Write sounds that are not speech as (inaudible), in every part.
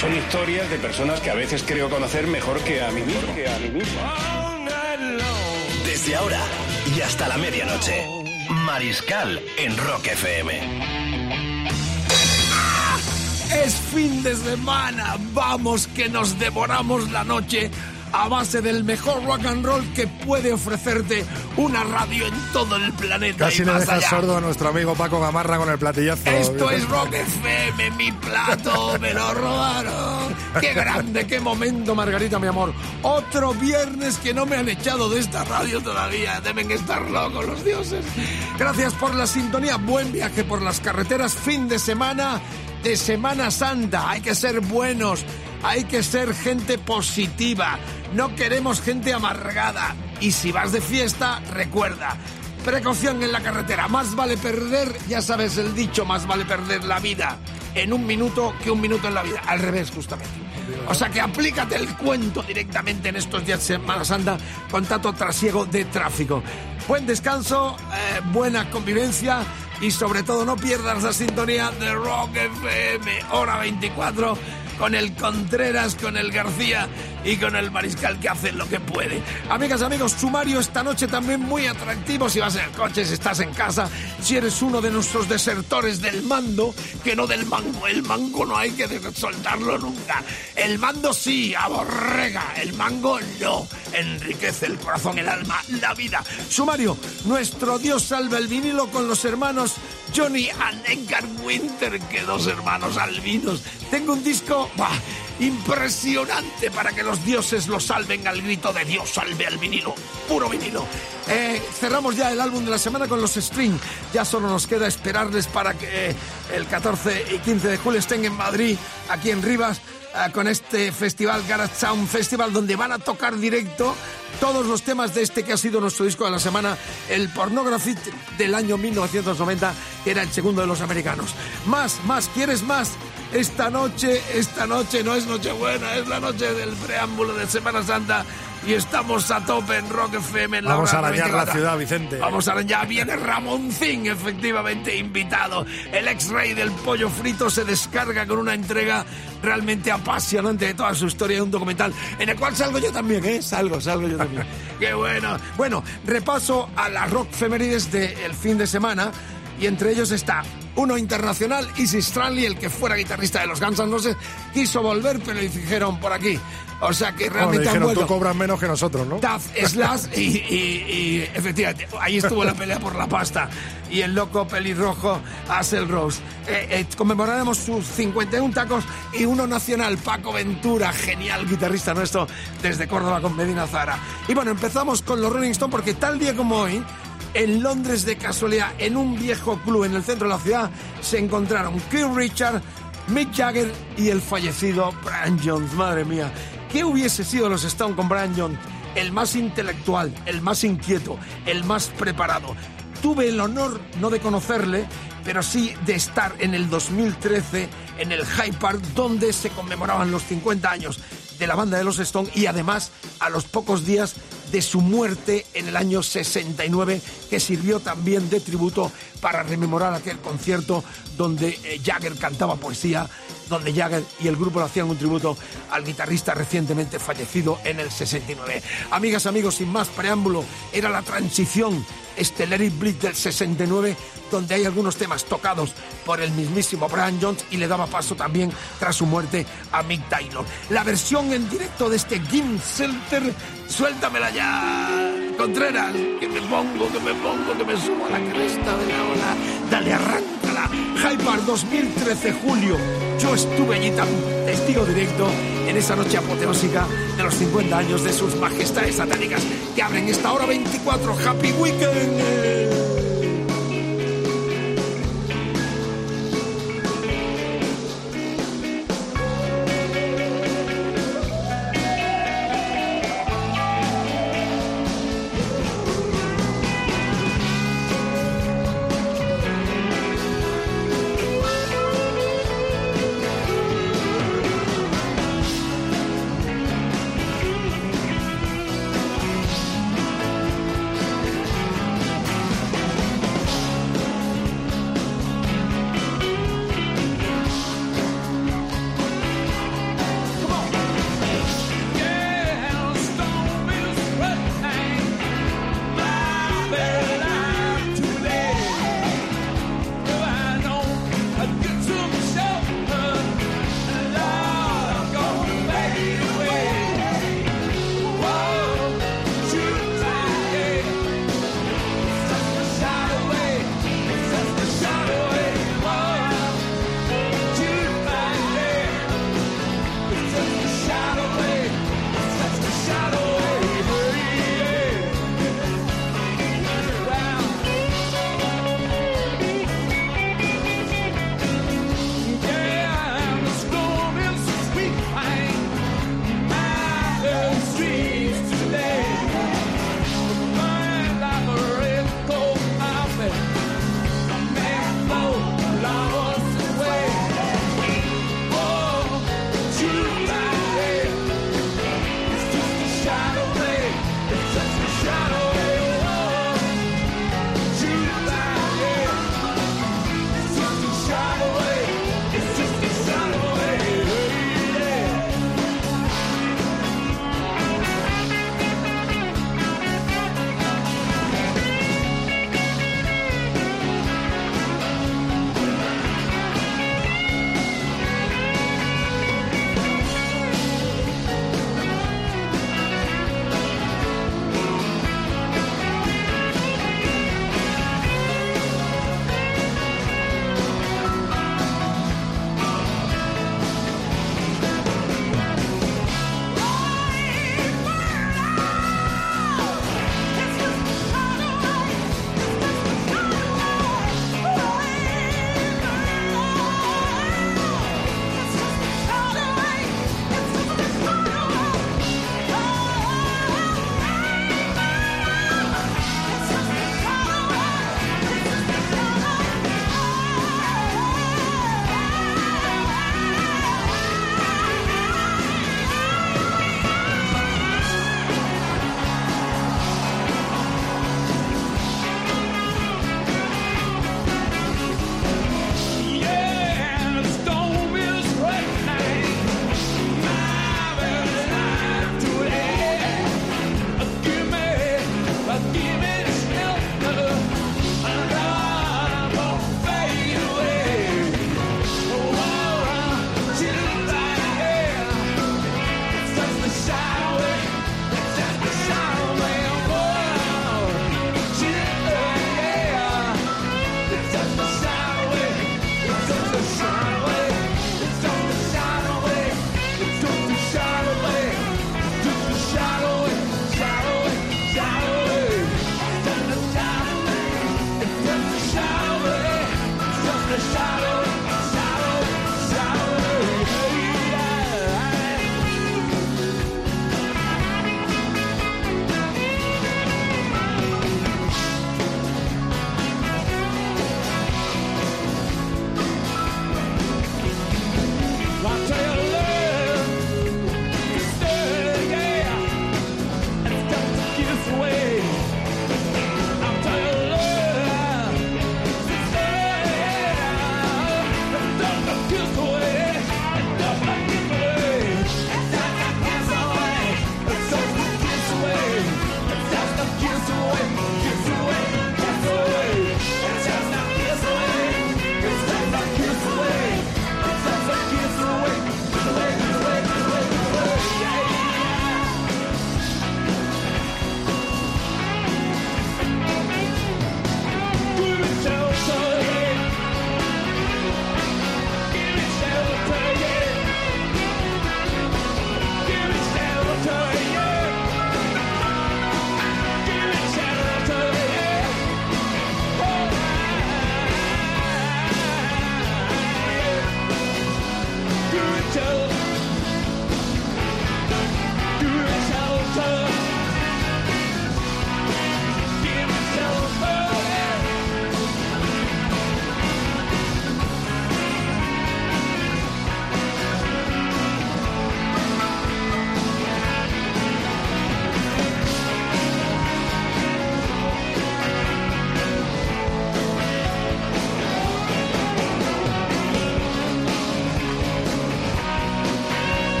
Son historias de personas que a veces creo conocer mejor que a mí mismo. Que a mí mismo. Desde ahora y hasta la medianoche. Mariscal en Rock FM. Es fin de semana, vamos que nos devoramos la noche a base del mejor rock and roll que puede ofrecerte una radio en todo el planeta. Casi y le dejas allá. sordo a nuestro amigo Paco Gamarra con el platillazo. Esto es Rock FM, mi plato, me lo robaron. (laughs) Qué grande, qué momento, Margarita, mi amor. Otro viernes que no me han echado de esta radio todavía. Deben estar locos los dioses. Gracias por la sintonía. Buen viaje por las carreteras. Fin de semana de Semana Santa. Hay que ser buenos. Hay que ser gente positiva. No queremos gente amargada. Y si vas de fiesta, recuerda. Precaución en la carretera. Más vale perder, ya sabes el dicho, más vale perder la vida en un minuto que un minuto en la vida. Al revés, justamente. O sea que aplícate el cuento directamente en estos días de Semana Santa con tanto trasiego de tráfico. Buen descanso, eh, buena convivencia y sobre todo no pierdas la sintonía de Rock FM, hora 24 con el Contreras, con el García y con el Mariscal que hacen lo que puede. Amigas, amigos, sumario esta noche también muy atractivo si vas en el coche, si estás en casa, si eres uno de nuestros desertores del mando, que no del mango. El mango no hay que soltarlo nunca. El mando sí, aborrega. El mango no. Enriquece el corazón, el alma, la vida. Sumario, nuestro Dios salva el vinilo con los hermanos Johnny and Edgar Winter, que dos hermanos albinos. Tengo un disco ¡buah! Impresionante para que los dioses lo salven al grito de Dios salve al vinilo, puro vinilo. Eh, cerramos ya el álbum de la semana con los String. Ya solo nos queda esperarles para que eh, el 14 y 15 de julio estén en Madrid, aquí en Rivas, eh, con este festival Garage Sound Festival, donde van a tocar directo todos los temas de este que ha sido nuestro disco de la semana, el Pornography del año 1990, que era el segundo de los americanos. Más, más, ¿quieres más? Esta noche, esta noche no es Nochebuena, es la noche del preámbulo de Semana Santa y estamos a tope en Rock FM. En la Vamos a arañar la 24. ciudad, Vicente. Vamos a arañar. Viene Ramoncín, efectivamente invitado. El ex-rey del pollo frito se descarga con una entrega realmente apasionante de toda su historia, un documental en el cual salgo yo también, ¿eh? Salgo, salgo yo también. (laughs) Qué bueno. Bueno, repaso a las rock femenides del fin de semana y entre ellos está uno internacional, Izzy Stradley, el que fuera guitarrista de los Guns N' Roses, quiso volver, pero le dijeron por aquí. O sea que realmente han dijeron, vuelto. tú cobras menos que nosotros, ¿no? Duff Slash y, y- y, efectivamente ahí estuvo la pelea por la pasta y el loco pelirrojo Axel Rose Eh, eh, conmemoraremos sus 51 tacos y uno nacional Paco Ventura genial guitarrista nuestro desde Córdoba con Medina Zara y bueno empezamos con los Rolling Stones porque tal día como hoy en Londres de casualidad en un viejo club en el centro de la ciudad se encontraron Keith Richard Mick Jagger y el fallecido Brian Jones madre mía ¿Qué hubiese sido los Stones con Brian Jones? El más intelectual, el más inquieto, el más preparado. Tuve el honor no de conocerle, pero sí de estar en el 2013 en el Hyde Park, donde se conmemoraban los 50 años de la banda de los Stones y además a los pocos días de su muerte en el año 69, que sirvió también de tributo para rememorar aquel concierto donde eh, Jagger cantaba poesía, donde Jagger y el grupo le hacían un tributo al guitarrista recientemente fallecido en el 69. Amigas, amigos, sin más preámbulo, era la transición Stellary Blitz del 69, donde hay algunos temas tocados por el mismísimo Brian Jones y le daba paso también, tras su muerte, a Mick Taylor. La versión en directo de este Gim Center, suéltamela ya, Contreras, que me pongo, que me pongo, que me subo a la cresta de la ola. Dale, arráncala. Hyde Park 2013, julio. Yo estuve allí tan testigo directo en esa noche apoteósica de los 50 años de sus majestades satánicas que abren esta hora 24. Happy Weekend.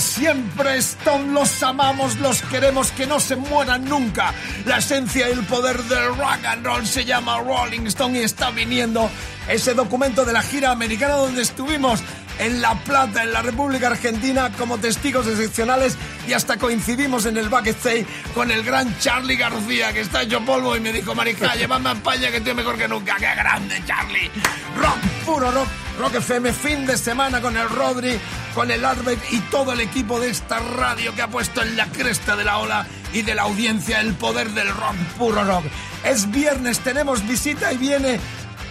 Siempre Stone, los amamos, los queremos, que no se mueran nunca. La esencia y el poder del rock and roll se llama Rolling Stone y está viniendo ese documento de la gira americana donde estuvimos en La Plata, en la República Argentina, como testigos excepcionales y hasta coincidimos en el backstage con el gran Charlie García, que está hecho polvo y me dijo, Marija, (laughs) llévame a España que estoy mejor que nunca. ¡Qué grande, Charlie! Rock, puro rock, Rock FM, fin de semana con el Rodri, con el Arbeit y todo el equipo de esta radio que ha puesto en la cresta de la ola y de la audiencia el poder del rock, puro rock. Es viernes, tenemos visita y viene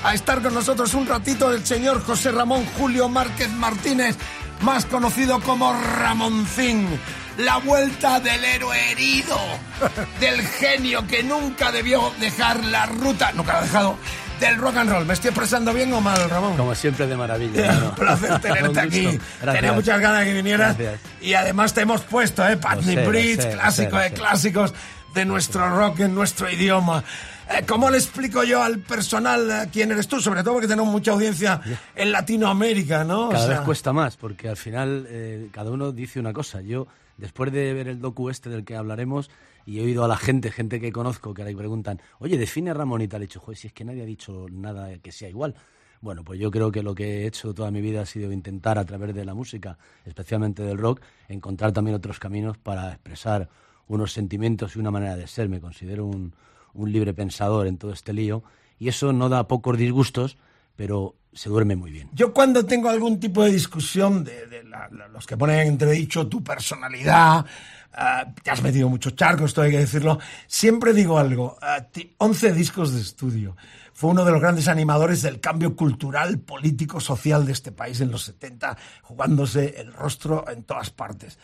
a estar con nosotros un ratito el señor José Ramón Julio Márquez Martínez, más conocido como Ramoncín. La vuelta del héroe herido, (laughs) del genio que nunca debió dejar la ruta, nunca lo ha dejado, del rock and roll. ¿Me estoy expresando bien o mal, Ramón? Como siempre, de maravilla. (laughs) Un placer (laughs) tenerte aquí. Tenía muchas ganas de que vinieras. Gracias. Y además te hemos puesto, ¿eh? Lo Bridge, sé, clásico sé, de sé. clásicos de nuestro rock en nuestro idioma. Eh, ¿Cómo le explico yo al personal eh, quién eres tú? Sobre todo porque tenemos mucha audiencia en Latinoamérica, ¿no? O Cada sea, vez cuesta más, porque al final eh, cada uno dice una cosa. Yo, después de ver el docu este del que hablaremos, y he oído a la gente, gente que conozco, que ahora preguntan, oye, define a Ramón y tal. He dicho, joder, si es que nadie ha dicho nada que sea igual. Bueno, pues yo creo que lo que he hecho toda mi vida ha sido intentar, a través de la música, especialmente del rock, encontrar también otros caminos para expresar unos sentimientos y una manera de ser. Me considero un, un libre pensador en todo este lío, y eso no da pocos disgustos, pero se duerme muy bien. Yo cuando tengo algún tipo de discusión de, de la- los que ponen en entredicho tu personalidad, ah, te has metido muchos charcos, esto hay que decirlo, siempre digo algo, ah, ti- 11 discos de estudio. Fue uno de los grandes animadores del cambio cultural, político, social de este país en los 70, jugándose el rostro en todas partes.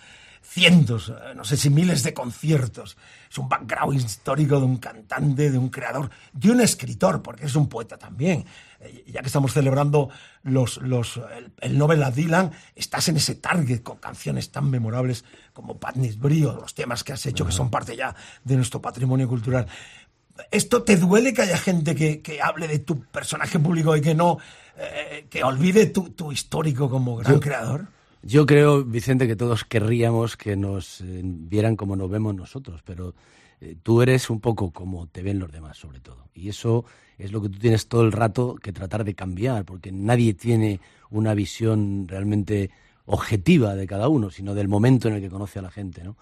Cientos, eh, no sé si miles de conciertos. Es un background histórico de un cantante, de un creador, de un escritor, porque es un poeta también. Eh, Ya que estamos celebrando los, los, el, el Nobel a Dylan, estás en ese target con canciones tan memorables como Patnis Brio, los temas que has hecho, que son parte ya de nuestro patrimonio cultural. ¿Esto te duele que haya gente que, que hable de tu personaje público y que no, eh, que olvide tu, tu histórico como gran Yo- creador? Yo creo, Vicente, que todos querríamos que nos eh, vieran como nos vemos nosotros, pero eh, tú eres un poco como te ven los demás, sobre todo. Y eso es lo que tú tienes todo el rato que tratar de cambiar, porque nadie tiene una visión realmente objetiva de cada uno, sino del momento en el que conoce a la gente. ¿no?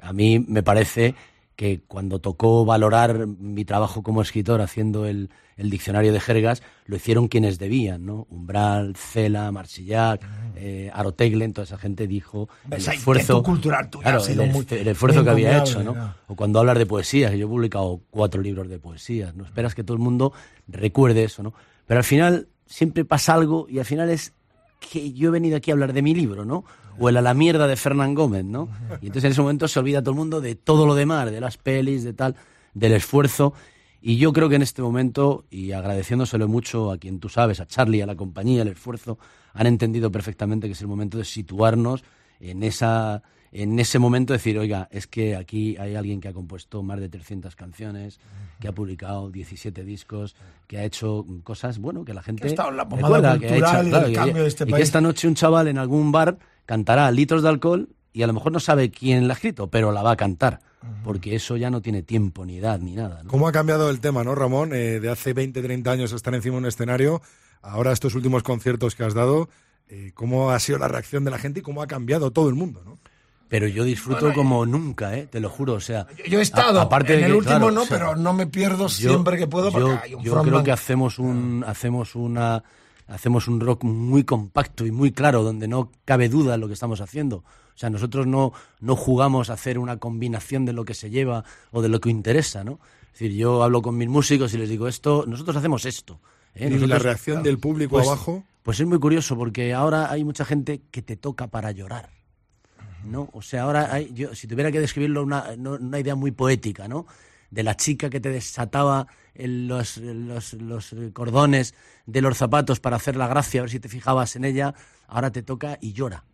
A mí me parece que cuando tocó valorar mi trabajo como escritor haciendo el, el diccionario de jergas, lo hicieron quienes debían, ¿no? Umbral, Cela, Marsillac, eh, Aroteglen, toda esa gente dijo el Ves, hay esfuerzo, cultural tuya claro, ha sido el, muy- el esfuerzo muy que había hecho, ¿no? ¿no? O cuando hablas de poesía, que yo he publicado cuatro libros de poesías, ¿no? Esperas que todo el mundo recuerde eso, ¿no? Pero al final siempre pasa algo y al final es que yo he venido aquí a hablar de mi libro, ¿no? O el a la mierda de Fernán Gómez, ¿no? Y entonces en ese momento se olvida todo el mundo de todo lo demás, de las pelis, de tal, del esfuerzo. Y yo creo que en este momento, y agradeciéndoselo mucho a quien tú sabes, a Charlie, a la compañía, el esfuerzo, han entendido perfectamente que es el momento de situarnos en esa en ese momento decir, oiga, es que aquí hay alguien que ha compuesto más de 300 canciones, que ha publicado 17 discos, que ha hecho cosas, bueno, que la gente Que ha estado en la pomada recuerda, que ha cultural y del y- cambio de este y que país. esta noche un chaval en algún bar cantará litros de alcohol y a lo mejor no sabe quién la ha escrito, pero la va a cantar, porque eso ya no tiene tiempo, ni edad, ni nada. ¿no? ¿Cómo ha cambiado el tema, no, Ramón? Eh, de hace 20, 30 años estar encima de un escenario, ahora estos últimos conciertos que has dado, eh, ¿cómo ha sido la reacción de la gente y cómo ha cambiado todo el mundo, no? Pero yo disfruto como nunca, ¿eh? te lo juro. O sea, Yo he estado, a- aparte en de el que, último claro, no, o sea, pero no me pierdo yo- siempre que puedo porque yo, hay un yo creo que hacemos un hacemos una hacemos un rock muy compacto y muy claro donde no cabe duda lo que estamos haciendo. O sea, nosotros no no jugamos a hacer una combinación de lo que se lleva o de lo que interesa, ¿no? Es decir, yo hablo con mis músicos y les digo esto, nosotros hacemos esto. ¿eh? Y la reacción del público pues- abajo. Pues es muy curioso porque ahora hay mucha gente que te toca para llorar. ¿no? O sea, ahora hay, yo, si tuviera que describirlo una, una idea muy poética, ¿no? De la chica que te desataba los, los, los cordones de los zapatos para hacer la gracia, a ver si te fijabas en ella, ahora te toca y llora.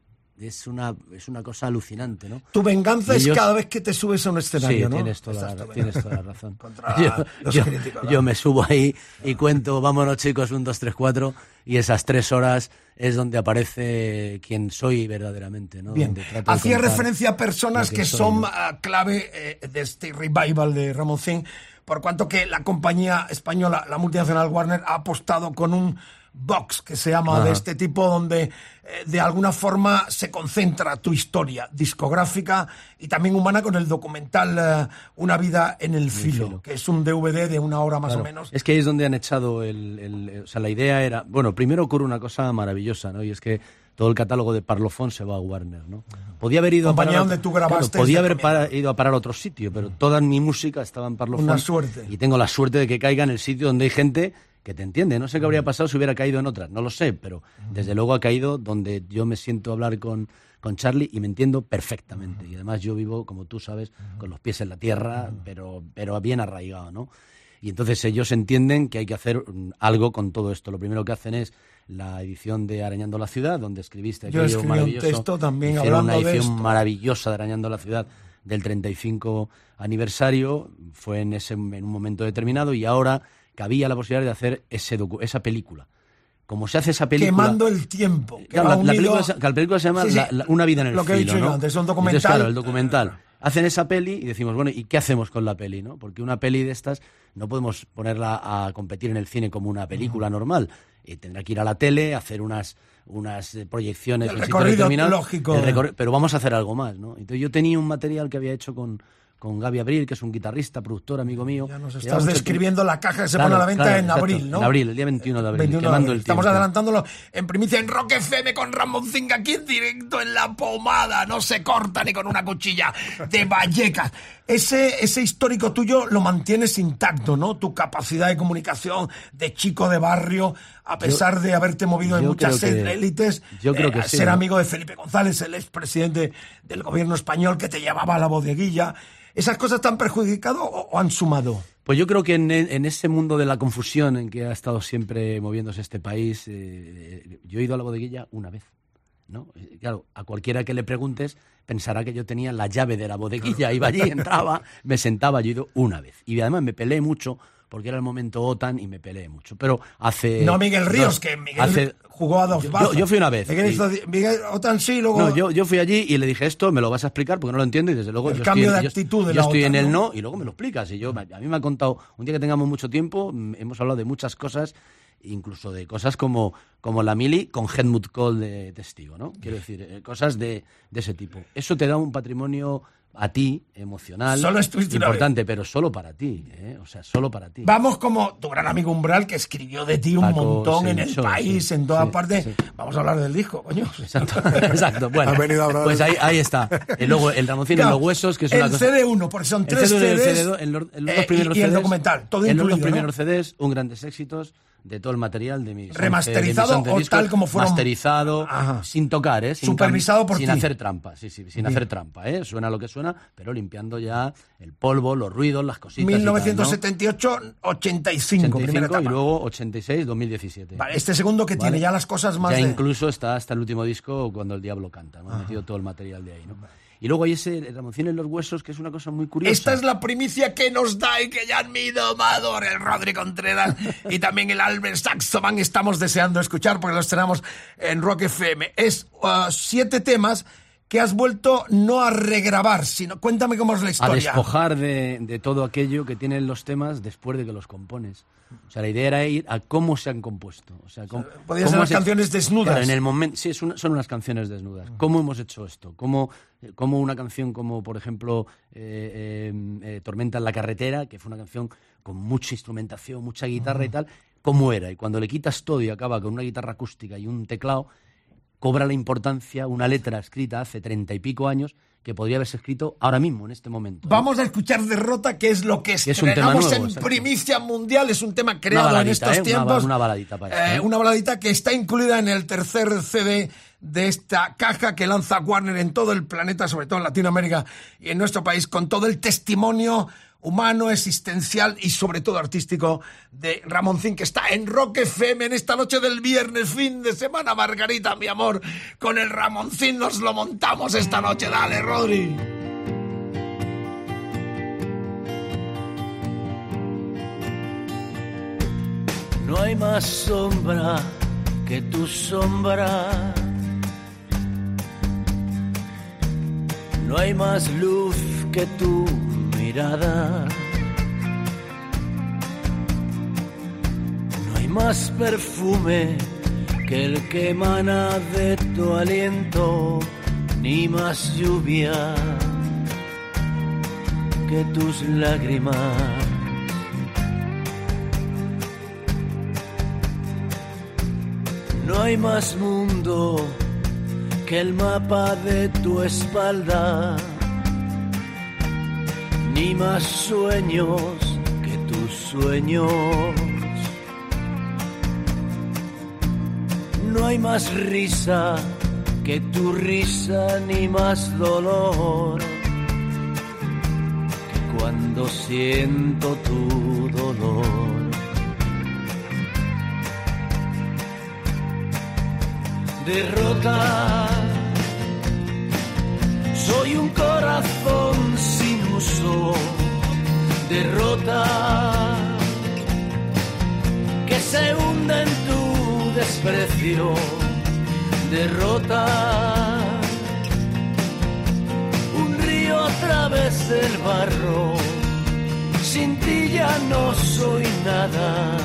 Es una, es una cosa alucinante, ¿no? Tu venganza es cada vez que te subes a un escenario, sí, ¿no? tienes toda, la, tienes toda la razón. Contra (laughs) yo, los yo- críticos, ¿no? yo me subo ahí y cuento, vámonos chicos, un, dos, tres, cuatro, y esas tres horas es donde aparece quien soy verdaderamente, ¿no? Bien, hacía referencia a personas que, soy, son ¿no? ah, clave eh, de este revival de Ramón Zing, por cuanto que la compañía española, la multinacional Warner, ha apostado con un box que se llama de este tipo, donde eh, de alguna forma se concentra tu historia discográfica y también humana con el documental eh, Una vida en el filo, filo. que es un DVD de una hora más Claro, o menos. Es que ahí es donde han echado el, el- O sea, la idea era. Bueno, primero ocurre una cosa maravillosa, ¿no? Y es que todo el catálogo de Parlophone se va a Warner, ¿no? Podía haber ido Compañía a parar. donde tú grabaste Claro, podía haber para- ido a parar a otro sitio, pero toda mi música estaba en Parlophone. Una suerte. Y tengo la suerte de que caiga en el sitio donde hay gente que te entiende. No sé qué Mm. habría pasado si hubiera caído en otras, no lo sé, pero desde luego ha caído donde yo me siento a hablar con, con Charlie y me entiendo perfectamente. Y además yo vivo, como tú sabes, con los pies en la tierra, pero, pero bien arraigado, ¿no? Y entonces ellos entienden que hay que hacer mm, algo con todo esto. Lo primero que hacen es la edición de Arañando la Ciudad, donde escribiste Yo aquello escribí un texto también Hicieron una hablando de edición esto. maravillosa de Arañando la Ciudad del 35 aniversario. Fue en, ese, en un momento determinado y ahora cabía la posibilidad de hacer ese docu- esa película. Como se hace esa película... Quemando el tiempo. que Claro, va la, la película, se- que la película se llama Sí, sí, La- La- Una vida en el lo que he filo, dicho yo ¿no? antes, es un Entonces, documental. claro, el documental. Hacen esa peli y decimos, bueno, ¿y qué hacemos con la peli, no? Porque una peli de estas no podemos ponerla a competir en el cine como una película normal. Y tendrá que ir a la tele, hacer unas unas eh, proyecciones El recorrido lógico. El pero vamos a hacer algo más, ¿no? Entonces yo tenía un material que había hecho con, con Gaby Abril, que es un guitarrista, productor, amigo mío. Ya nos estás describiendo la caja que se Claro, pone a la venta claro, en exacto. abril, ¿no? En abril, el día 21 de abril, 21 de abril. el Estamos tiempo. adelantándolo en primicia en Rock FM con Ramón Zinga aquí en directo en la pomada. No se corta ni con una cuchilla de Vallecas. Ese, ese histórico tuyo lo mantienes intacto, ¿no? Tu capacidad de comunicación de chico de barrio, a pesar de haberte movido en muchas élites. yo creo eh, sí, Ser ¿no? amigo de Felipe González, el expresidente del gobierno español que te llevaba a la bodeguilla. ¿Esas cosas te han perjudicado o, o han sumado? Pues yo creo que en, en ese mundo de la confusión en que ha estado siempre moviéndose este país, eh, eh, yo he ido a la bodeguilla una vez. ¿no? Claro, a cualquiera que le preguntes pensará que yo tenía la llave de la bodeguilla, iba allí, (laughs) entraba, me sentaba, yo he ido una vez. Y además me peleé mucho porque era el momento OTAN y me peleé mucho. Pero hace... No Miguel Ríos, dos- que Miguel hace- jugó a dos yo- yo, yo fui una vez. Miguel, hizo, Miguel Otan sí, luego... no, yo, yo fui allí y le dije esto, me lo vas a explicar porque no lo entiendo y desde luego El yo cambio estoy, de yo- actitud de yo la estoy OTAN, en el ¿no? y luego me lo explicas. Y yo, a mí me ha contado, un día que tengamos mucho tiempo, mm, hemos hablado de muchas cosas, incluso de cosas como, como la mili con Helmut Kohl de testigo, ¿no? Quiero decir, eh, cosas de, de ese tipo. Eso te da un patrimonio a ti, emocional, Solo importante, pero solo para ti, ¿eh? O sea, solo para ti. Vamos como tu gran amigo Umbral, que escribió de ti un Paco, montón sí, en el mucho, país, sí, en todas sí, partes. sí. Vamos a hablar del disco, coño. Exacto, (laughs) exacto. Bueno, a hablar pues ahí, ahí está. Y luego el Ramoncín en Claro, los huesos, que es el una cosa... CD1, porque son El tres CD1 y el CDs, CD2, en los, en los eh, dos primeros y, y el CDs, documental, todo en los incluido, dos primeros ¿no? CDs, un grandes éxitos de todo el material de mis 11 Remasterizado de mis 11 o discos, tal como fueron- masterizado, Ajá. sin tocar, ¿eh? Sin Supervisado por sin ti. hacer trampa, sí, sí, sin hacer trampa, ¿eh? Suena lo que suena, pero limpiando ya el polvo, los ruidos, las cositas. y tal, ¿no? 1978, 85, primera 85 y etapa. luego 86, 2017. Vale, este segundo que Vale. tiene ya las cosas más Ya de- incluso está hasta el último disco cuando el diablo canta, ¿no? Metido todo el material de ahí, ¿no? Y luego hay ese Ramoncín en los huesos, que es una cosa muy curiosa. Esta es la primicia que nos da y que ya mi domador, el Rodri Contreras y también el Albert Saxoman estamos deseando escuchar porque los tenemos en Rock FM. Es uh, siete temas que has vuelto no a regrabar, sino cuéntame cómo es la a historia. despojar de, de todo aquello que tienen los temas después de que los compones. O sea, la idea era ir a cómo se han compuesto. O sea, cómo, podían ser las canciones desnudas. Claro, en el momento, sí, una- son unas canciones desnudas. ¿Cómo hemos hecho esto? ¿Cómo, cómo una canción como, por ejemplo, eh, eh, eh, Tormenta en la carretera, que fue una canción con mucha instrumentación, mucha guitarra y tal, cómo era? Y cuando le quitas todo y acaba con una guitarra acústica y un teclado, cobra la importancia una letra escrita hace treinta y pico años que podría haberse escrito ahora mismo, en este momento. ¿no? Vamos a escuchar Derrota, que es lo que es un tema nuevo, en exacto. primicia mundial. Es un tema creado en estos ¿eh? Una tiempos. ba- una baladita Eh, ¿eh? una baladita que está incluida en el tercer CD de esta caja que lanza Warner en todo el planeta, sobre todo en Latinoamérica y en nuestro país, con todo el testimonio humano, existencial y sobre todo artístico de Ramoncín, que está en Rock FM en esta noche del viernes, fin de semana, Margarita, mi amor. Con el Ramoncín nos lo montamos esta noche. Dale, Rodri. No hay más sombra que tu sombra. No hay más luz que tu mirada. No hay más perfume que el que emana de tu aliento, ni más lluvia que tus lágrimas. No hay más mundo que el mapa de tu espalda, ni más sueños que tus sueños. No hay más risa que tu risa, ni más dolor que cuando siento tu dolor. derrota. Soy un corazón derrota, que se hunde en tu desprecio, derrota. Un río a través del barro, sin ti ya no soy nada.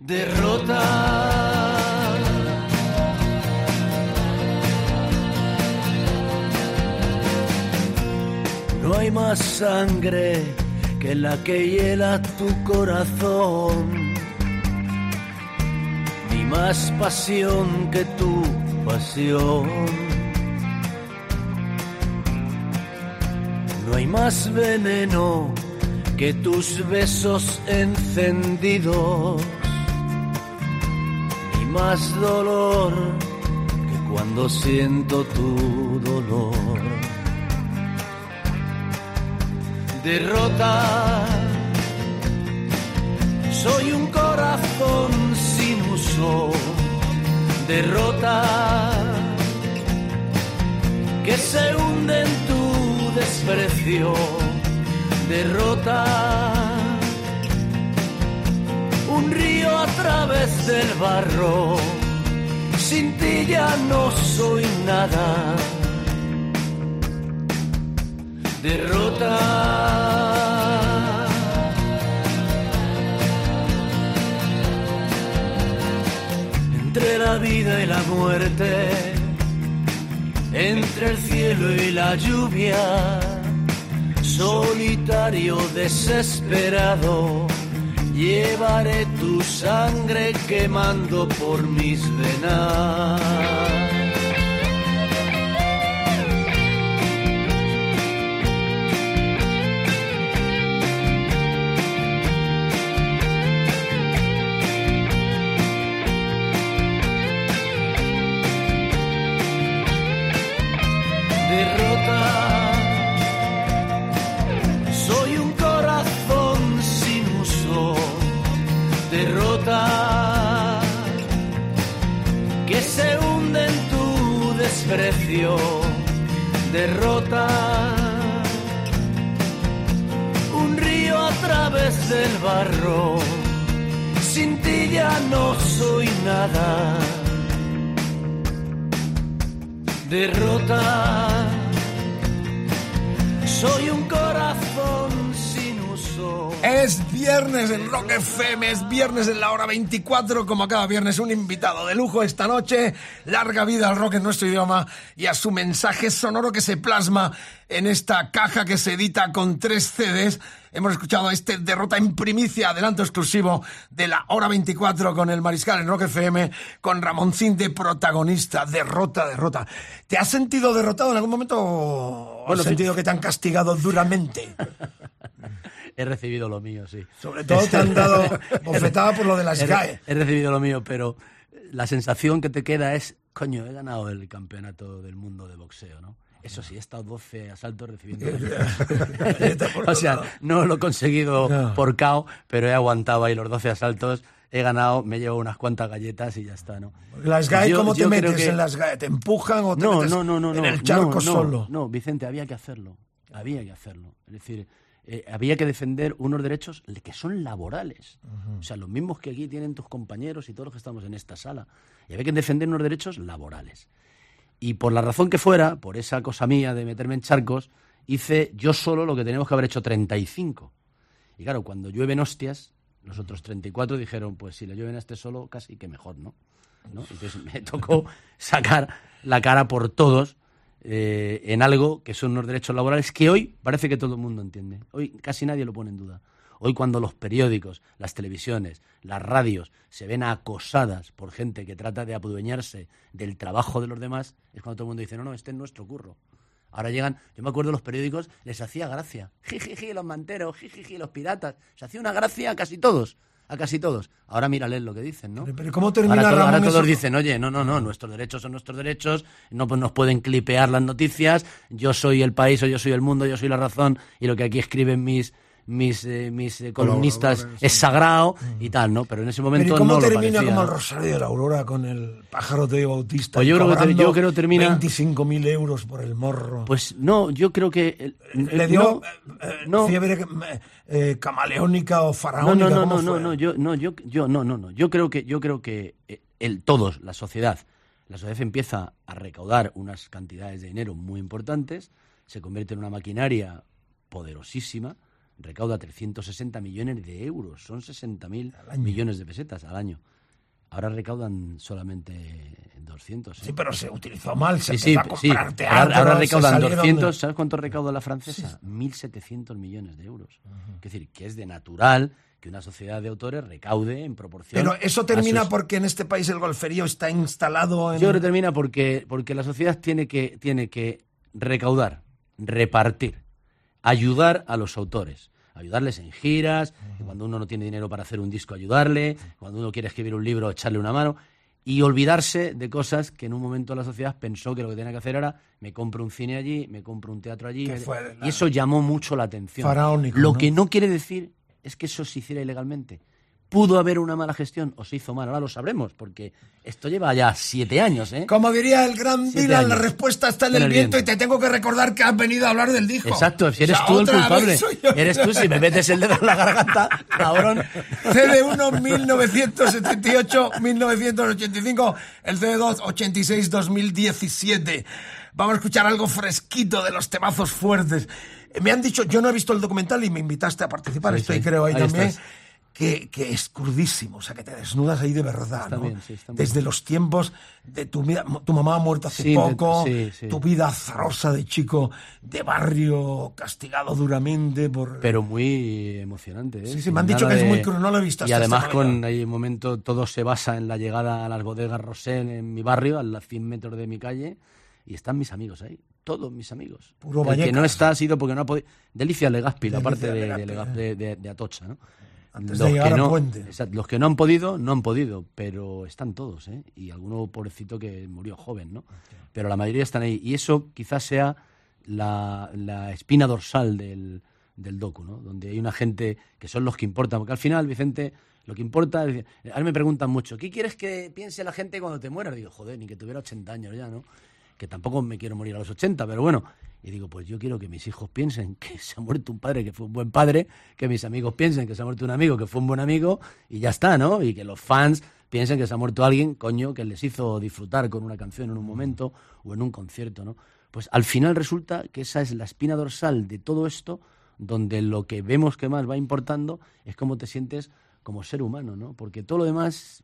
Derrota. Hay más sangre que la que hiela tu corazón, ni más pasión que tu pasión. No hay más veneno que tus besos encendidos, ni más dolor que cuando siento tu dolor derrota. Soy un corazón sin uso, derrota, que se hunde en tu desprecio, derrota. Un río a través del barro, sin ti ya no soy nada derrota. Entre la vida y la muerte, entre el cielo y la lluvia, solitario, desesperado, llevaré tu sangre quemando por mis venas. Desprecio, derrota. Un río a través del barro, sin ti ya no soy nada derrota. Soy un corazón. Es viernes en Rock FM, es viernes en la hora 24, como cada viernes, un invitado de lujo esta noche. Larga vida al rock en nuestro idioma y a su mensaje sonoro que se plasma en esta caja que se edita con tres CDs. Hemos escuchado este derrota en primicia, adelanto exclusivo de la hora 24 con el Mariscal en Rock FM, con Ramoncín de protagonista. Derrota, derrota. ¿Te has sentido derrotado en algún momento o Bueno, has sentido que te han castigado duramente? (laughs) He recibido lo mío, sí. Sobre todo te han (laughs) dado bofetada por lo de las He, GAE. he recibido lo mío, pero la sensación que te queda es, coño, he ganado el campeonato del mundo de boxeo, ¿no? Eso sí, he estado 12 asaltos recibiendo. (laughs) (laughs) o sea, no lo he conseguido No. por KO, pero he aguantado ahí los 12 asaltos. He ganado, me llevo unas cuantas galletas y ya está, ¿no? Las GAE, Yo- ¿cómo te yo metes que- en las GAE? ¿Te empujan o te no, metes no, no, no, en no, el charco no, no, solo? No, Vicente, había que hacerlo. Había que hacerlo. Es decir, eh, había que defender unos derechos que son laborales. O sea, los mismos que aquí tienen tus compañeros y todos los que estamos en esta sala. Y había que defender unos derechos laborales. Y por la razón que fuera, por esa cosa mía de meterme en charcos, hice yo solo lo que teníamos que haber hecho 35. Y claro, cuando llueven hostias, los otros 34 dijeron, pues si le llueven a este solo, casi que mejor, ¿no? ¿No? Entonces me tocó sacar la cara por todos eh, en algo que son unos derechos laborales que hoy parece que todo el mundo entiende. Hoy casi nadie lo pone en duda. Hoy cuando los periódicos, las televisiones, las radios se ven acosadas por gente que trata de adueñarse del trabajo de los demás, es cuando todo el mundo dice, no, no, este es nuestro curro. Ahora llegan, yo me acuerdo los periódicos, les hacía gracia. Jijiji, los manteros, jijiji, los piratas. Se hacía una gracia a casi todos, a casi todos. Ahora mírales lo que dicen, ¿no? Pero ¿cómo termina, ahora, to- ahora Ramón, todos eso? dicen, oye, no, no, no, nuestros derechos son nuestros derechos, no pues nos pueden clipear las noticias, yo soy el país o yo soy el mundo, yo soy la razón, y lo que aquí escriben mis mis, eh, mis eh, columnistas es sagrado y tal, ¿no? Pero en ese Pero ¿y momento cómo no lo termina parecía. como el Rosario de la Aurora con el pájaro de Bautista? Pues yo creo que yo creo que termina- 25.000 euros por el morro. Pues no, yo creo que... el- ¿Le el- dio no, eh, eh, no. fiebre eh, eh, camaleónica o faraónica? no, no, ¿Cómo no, no, no, yo, no, yo, yo, no, no, no. Yo creo que, yo creo que eh, el todos, la sociedad, la sociedad empieza a recaudar unas cantidades de dinero muy importantes, se convierte en una maquinaria poderosísima, recauda 360 millones de euros, son 60 mil millones de pesetas al año. Ahora recaudan solamente 200. ¿eh? Sí, pero se utilizó mal, se Sí, sí, a sí. comprar teatro, Ahora, recaudan salieron de- 200. ¿Sabes cuánto recauda la francesa? 1.700 millones de euros. Es decir, que es de natural que una sociedad de autores recaude en proporción. Pero eso termina sus- porque en este país el golferío está instalado en... Yo creo que termina porque, porque la sociedad tiene que, tiene que recaudar, repartir, ayudar a los autores. Ayudarles en giras, cuando uno no tiene dinero para hacer un disco, ayudarle, cuando uno quiere escribir un libro, echarle una mano, y olvidarse de cosas que en un momento la sociedad pensó que lo que tenía que hacer era me compro un cine allí, me compro un teatro allí. Fue Y eso llamó mucho la atención. Faraónico, lo ¿no? que no quiere decir es que eso se hiciera ilegalmente. Pudo haber una mala gestión o se hizo mal, ahora lo sabremos, porque esto lleva ya siete años, ¿eh? Como diría el gran Siete Dylan, la respuesta está en el el viento y te tengo que recordar que has venido a hablar del disco. Exacto, si eres O sea, tú el culpable. Eres tú, si me metes el dedo en la garganta, cabrón. CD1 1978-1985, el CD2 86-2017. Vamos a escuchar algo fresquito de los temazos fuertes. Me han dicho, yo no he visto el documental y me invitaste a participar, estoy sí, creo ahí, ahí también. estás. Que, que es crudísimo, o sea, que te desnudas ahí de verdad, Está ¿no? bien, sí, Desde bien. los tiempos de tu tu mamá ha muerto hace Sí, poco, sí, sí. tu vida azarosa de chico de barrio, castigado duramente por... Pero muy emocionante, ¿eh? Sí, sí, me han dicho que es muy crudo, no lo he visto Y hasta además este con ahí un momento todo se basa en la llegada a las bodegas Rosén en mi barrio, a las 100 metros de mi calle, y están mis amigos ahí, todos mis amigos. Puro El que no está ha sido porque no ha podido... Delicia Legazpi, la parte de, Legazpi, Legaz- eh. de Atocha, ¿no? Antes de llegar que no, Puente. exacto, los que no han podido, no han podido, pero están todos, ¿eh? Y alguno pobrecito que murió joven, ¿no? Pero la mayoría están ahí. Y eso quizás sea la, la espina dorsal del, del docu, ¿no? Donde hay una gente que son los que importan. Porque al final, Vicente, lo que importa... es- A mí me preguntan mucho, ¿qué quieres que piense la gente cuando te mueras? Digo, joder, ni que tuviera 80 años ya, ¿no? Que tampoco me quiero morir a los 80, pero bueno. Y digo, pues yo quiero que mis hijos piensen que (laughs) se ha muerto un padre que fue un buen padre, que mis amigos piensen que se ha muerto un amigo que fue un buen amigo, y ya está, ¿no? Y que los fans piensen que se ha muerto alguien, coño, que les hizo disfrutar con una canción en un momento o en un concierto, ¿no? Pues al final resulta que esa es la espina dorsal de todo esto, donde lo que vemos que más va importando es cómo te sientes como ser humano, ¿no? Porque todo lo demás,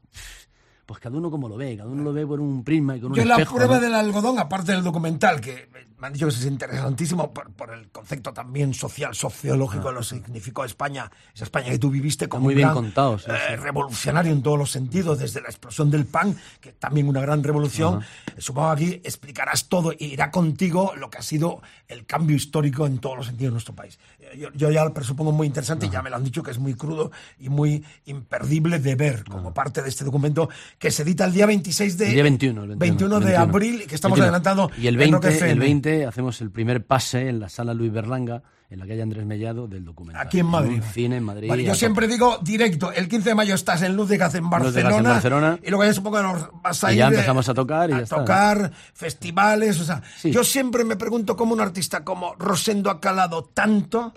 pues cada uno como lo ve, cada uno lo ve por un prisma y con un Yo la espejo, prueba ¿no? del algodón, aparte del documental, que me han dicho que es interesantísimo por, por el concepto también social, sociológico, lo significó España, esa España que tú viviste como muy un bien gran, contado, sí, eh, revolucionario en todos los sentidos, desde la explosión del pan, que también una gran revolución. Supongo que aquí explicarás todo e irá contigo lo que ha sido el cambio histórico en todos los sentidos de nuestro país. Eh, Yo, yo ya lo presupongo muy interesante y ya me lo han dicho que es muy crudo y muy imperdible de ver como parte de este documento que se edita el día 26 de El día 21, el 21, 21 de 21. abril y que estamos 21. adelantando Y el en Rock 20, FM. el 20 hacemos el primer pase en la sala Luis Berlanga, en la calle Andrés Mellado, del documental. Aquí en Madrid. un cine en Madrid. Vale, yo siempre digo directo, el 15 de mayo estás en Luz de Gas en Luz de Gas en Barcelona, Barcelona. y luego ya supongo que nos vas a Y ir ya eh, empezamos a tocar y a ya está, tocar, festivales, o sea, Sí. yo siempre me pregunto cómo un artista como Rosendo ha calado tanto,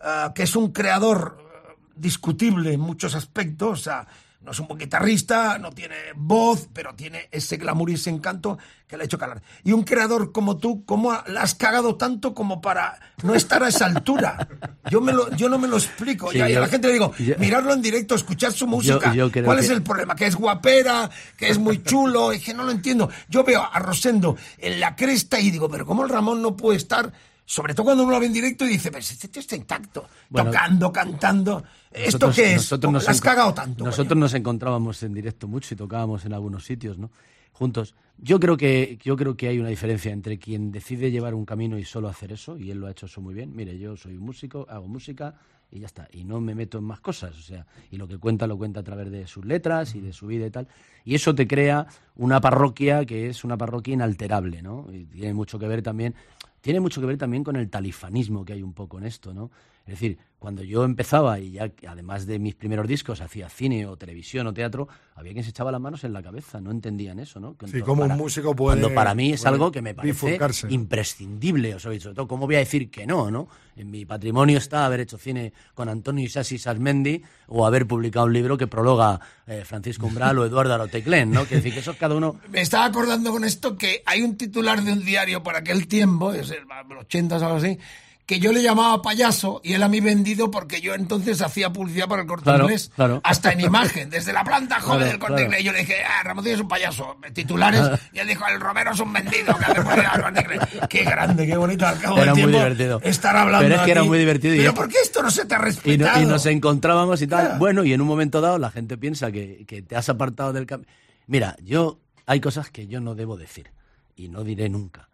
ah, que es un creador eh, discutible en muchos aspectos, o sea, no es un buen guitarrista, no tiene voz, pero tiene ese glamour y ese encanto que le ha hecho calar. Y un creador como tú, ¿cómo la has cagado tanto como para no estar a esa altura? Yo, me lo, yo no me lo explico. Sí, y a la gente le digo, yo- mirarlo en directo, escuchar su música. yo ¿Cuál es el problema? Que es guapera, que es muy chulo, es que no lo entiendo. Yo veo a Rosendo en la cresta y digo, pero ¿cómo el Ramón no puede estar? Sobre todo cuando uno lo ve en directo y dice, pero este tío está intacto, Bueno, tocando, cantando. ¿Esto Nosotros- qué es? nosotros nos ¿La has cagado tanto? Nosotros coño? nos encontrábamos en directo mucho y tocábamos en algunos sitios, ¿no? Juntos. Yo creo que yo creo que hay una diferencia entre quien decide llevar un camino y solo hacer eso, y él lo ha hecho eso muy bien. Mire, yo soy un músico, hago música y ya está. Y no me meto en más cosas. O sea, y lo que cuenta lo cuenta a través de sus letras y de su vida y tal. Y eso te crea una parroquia que es una parroquia inalterable, ¿no? Y tiene mucho que ver también tiene mucho que ver también con el talifanismo que hay un poco en esto, ¿no? Es decir, cuando yo empezaba y ya además de mis primeros discos hacía cine o televisión o teatro, había quien se echaba las manos en la cabeza, no entendían eso, ¿no? Sí, cómo un músico puede- Cuando para mí es algo que me parece bifurcarse. imprescindible, o sea, y sobre todo, ¿cómo voy a decir que no, no? En mi patrimonio está haber hecho cine con Antonio Isasi Sasmendi o haber publicado un libro que prologa eh, Francisco Umbral o Eduardo Aroteclén, ¿no? Que decir que eso es cada uno... (laughs) Me estaba acordando con esto que hay un titular de un diario por aquel tiempo, es el 80 o algo así, que yo le llamaba payaso y él a mí vendido porque yo entonces hacía publicidad para el corte Claro, inglés, claro. hasta en imagen, desde la planta joven Claro, del corte inglés. Yo le dije, ah, Ramoncillo es un payaso, titulares, (laughs) y él dijo, el Romero es un vendido que publicidad al Corte Inglés. (laughs) Qué grande, qué bonito al cabo Era del muy tiempo divertido. estar hablando Pero es que era muy divertido y Pero ¿por qué esto no se te ha Y, no- respetado? y nos encontrábamos y tal. Bueno, y en un momento dado la gente piensa que, que te has apartado del camino. Mira, yo hay cosas que yo no debo decir y no diré nunca.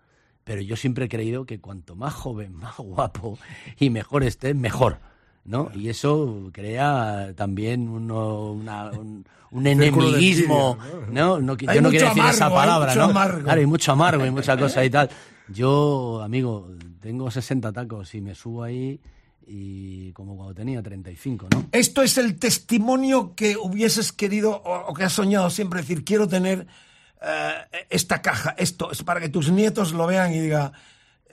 Pero yo siempre he creído que cuanto más joven, (laughs) más guapo y mejor estés, mejor. ¿no? Y eso crea también uno- una- un, un enemiguismo, ¿no? Yo no quiero decir esa amargo, hay palabra, mucho ¿no? amargo. Claro, hay mucho amargo y mucha cosa y tal. (laughs) Yo, amigo, tengo 60 tacos y me subo ahí y como cuando tenía 35, ¿no? Esto es el testimonio que hubieses querido o, o que has soñado siempre decir, quiero tener eh, esta caja, esto, es para que tus nietos lo vean y diga,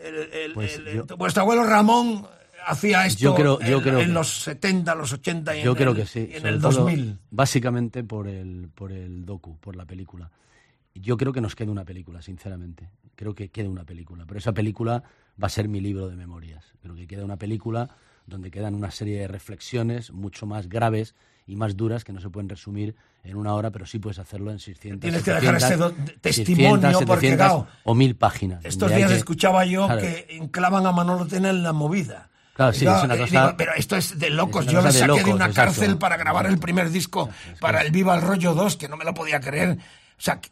el- el- Pues vuestro abuelo Ramón hacía esto Yo creo- yo en, creo en que- los 70, los 80 y Yo en creo el, que sí. en el todo, 2000. Básicamente por el, por el docu, por la película. Yo creo que nos queda una película, sinceramente. Creo que queda una película. Pero esa película va a ser mi libro de memorias. Creo que queda una película donde quedan una serie de reflexiones mucho más graves y más duras que no se pueden resumir en una hora, pero sí puedes hacerlo en 600, Tienes que dejar 700, ese testimonio, 600, porque, 700 claro, o mil páginas. Estos días que- escuchaba yo Claro. que enclavan a Manolo Tena en la movida. Claro, sí, Digo, es una eh, cosa- digo, pero esto es de locos. es Yo de saqué de locos, una exacto. cárcel para grabar el primer disco para el Viva el Rollo 2, que no me lo podía creer. O sea, que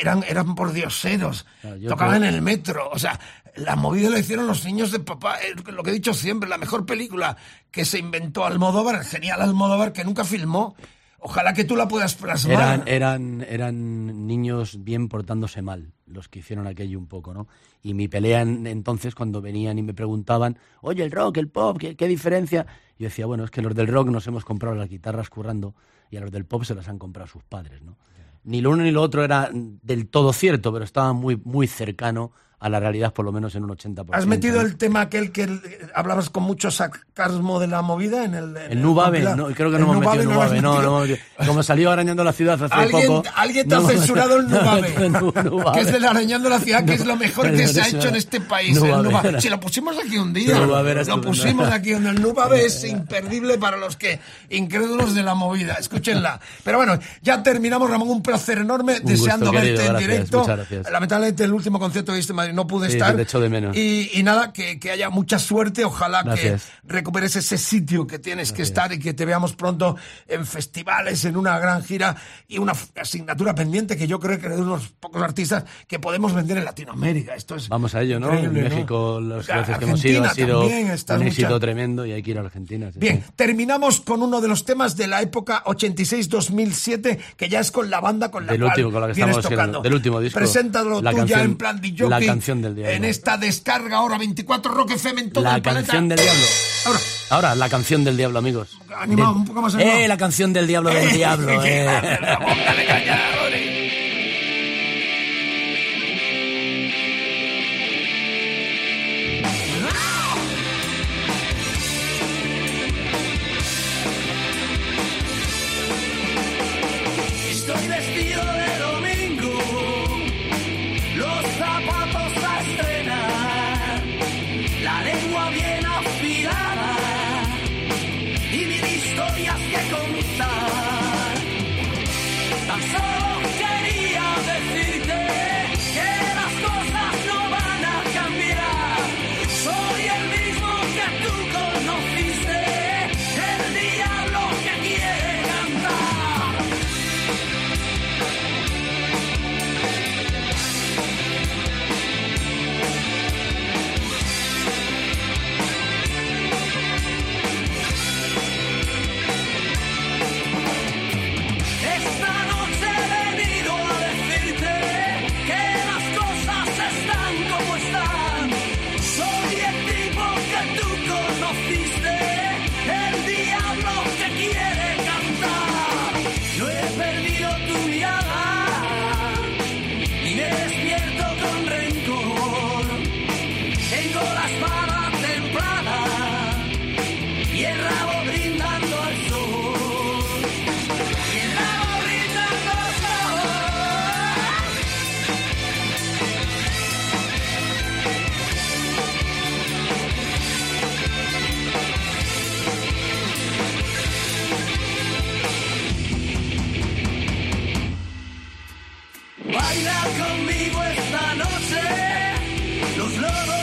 eran, eran por dioseros. Claro, Tocaban creo- en el metro. O sea, la movida la hicieron los niños de papá. Lo que he dicho siempre, la mejor película que se inventó Almodóvar, el genial Almodóvar, que nunca filmó. Ojalá que tú la puedas plasmar. Eran, eran, eran niños bien portándose mal los que hicieron aquello un poco, ¿no? Y mi pelea en- entonces cuando venían y me preguntaban, oye, el rock, el pop, ¿qué, qué diferencia? Yo decía, bueno, es que los del rock nos hemos comprado las guitarras currando y a los del pop se las han comprado sus padres, ¿no? Ni lo uno ni lo otro era del todo cierto, pero estaba muy, muy cercano a la realidad, por lo menos en un 80%. ¿Has metido el tema aquel que hablabas con mucho sarcasmo de la movida en el. en El Nubabe, compilado? no, creo que no hemos metido el no no. Como salió arañando la ciudad hace Alguien, poco. alguien te ha censurado el (laughs) Nubabe. que es el arañando la ciudad, que es lo mejor que se ha hecho en este país. Si lo pusimos aquí un día, lo pusimos aquí donde el Nubabe es imperdible para los que incrédulos de la movida. Escúchenla. Pero bueno, ya terminamos, Ramón, un placer enorme, deseando verte en directo. muchas gracias. Lamentablemente el último concierto que diste en Madrid no pude Sí, estar. te echo de menos. Y, y nada, que, que haya mucha suerte. Ojalá Gracias. que recuperes ese sitio que tienes que estar y que te veamos pronto en festivales, en una gran gira y una asignatura pendiente que yo creo que eres de unos pocos artistas que podemos vender en Latinoamérica. Esto es Vamos a ello, ¿no? En ¿no? México, las Claro, veces que hemos ido, ha sido un mucha- éxito tremendo y hay que ir a Argentina. sí, Bien, sí. terminamos con uno de los temas de la época 86-2007, que ya es con la banda con la Del cual último, con la que vienes estamos tocando. del último disco. Preséntalo La tú ya en plan de La canción del diablo. En esta descarga ahora 24 Rock FM en todo La el planeta. canción del diablo. Ahora, Ahora, la canción del diablo, amigos. Animado, De- un poco más animado. Eh, la canción del diablo del (laughs) diablo. Eh. Baila conmigo esta noche, los lobos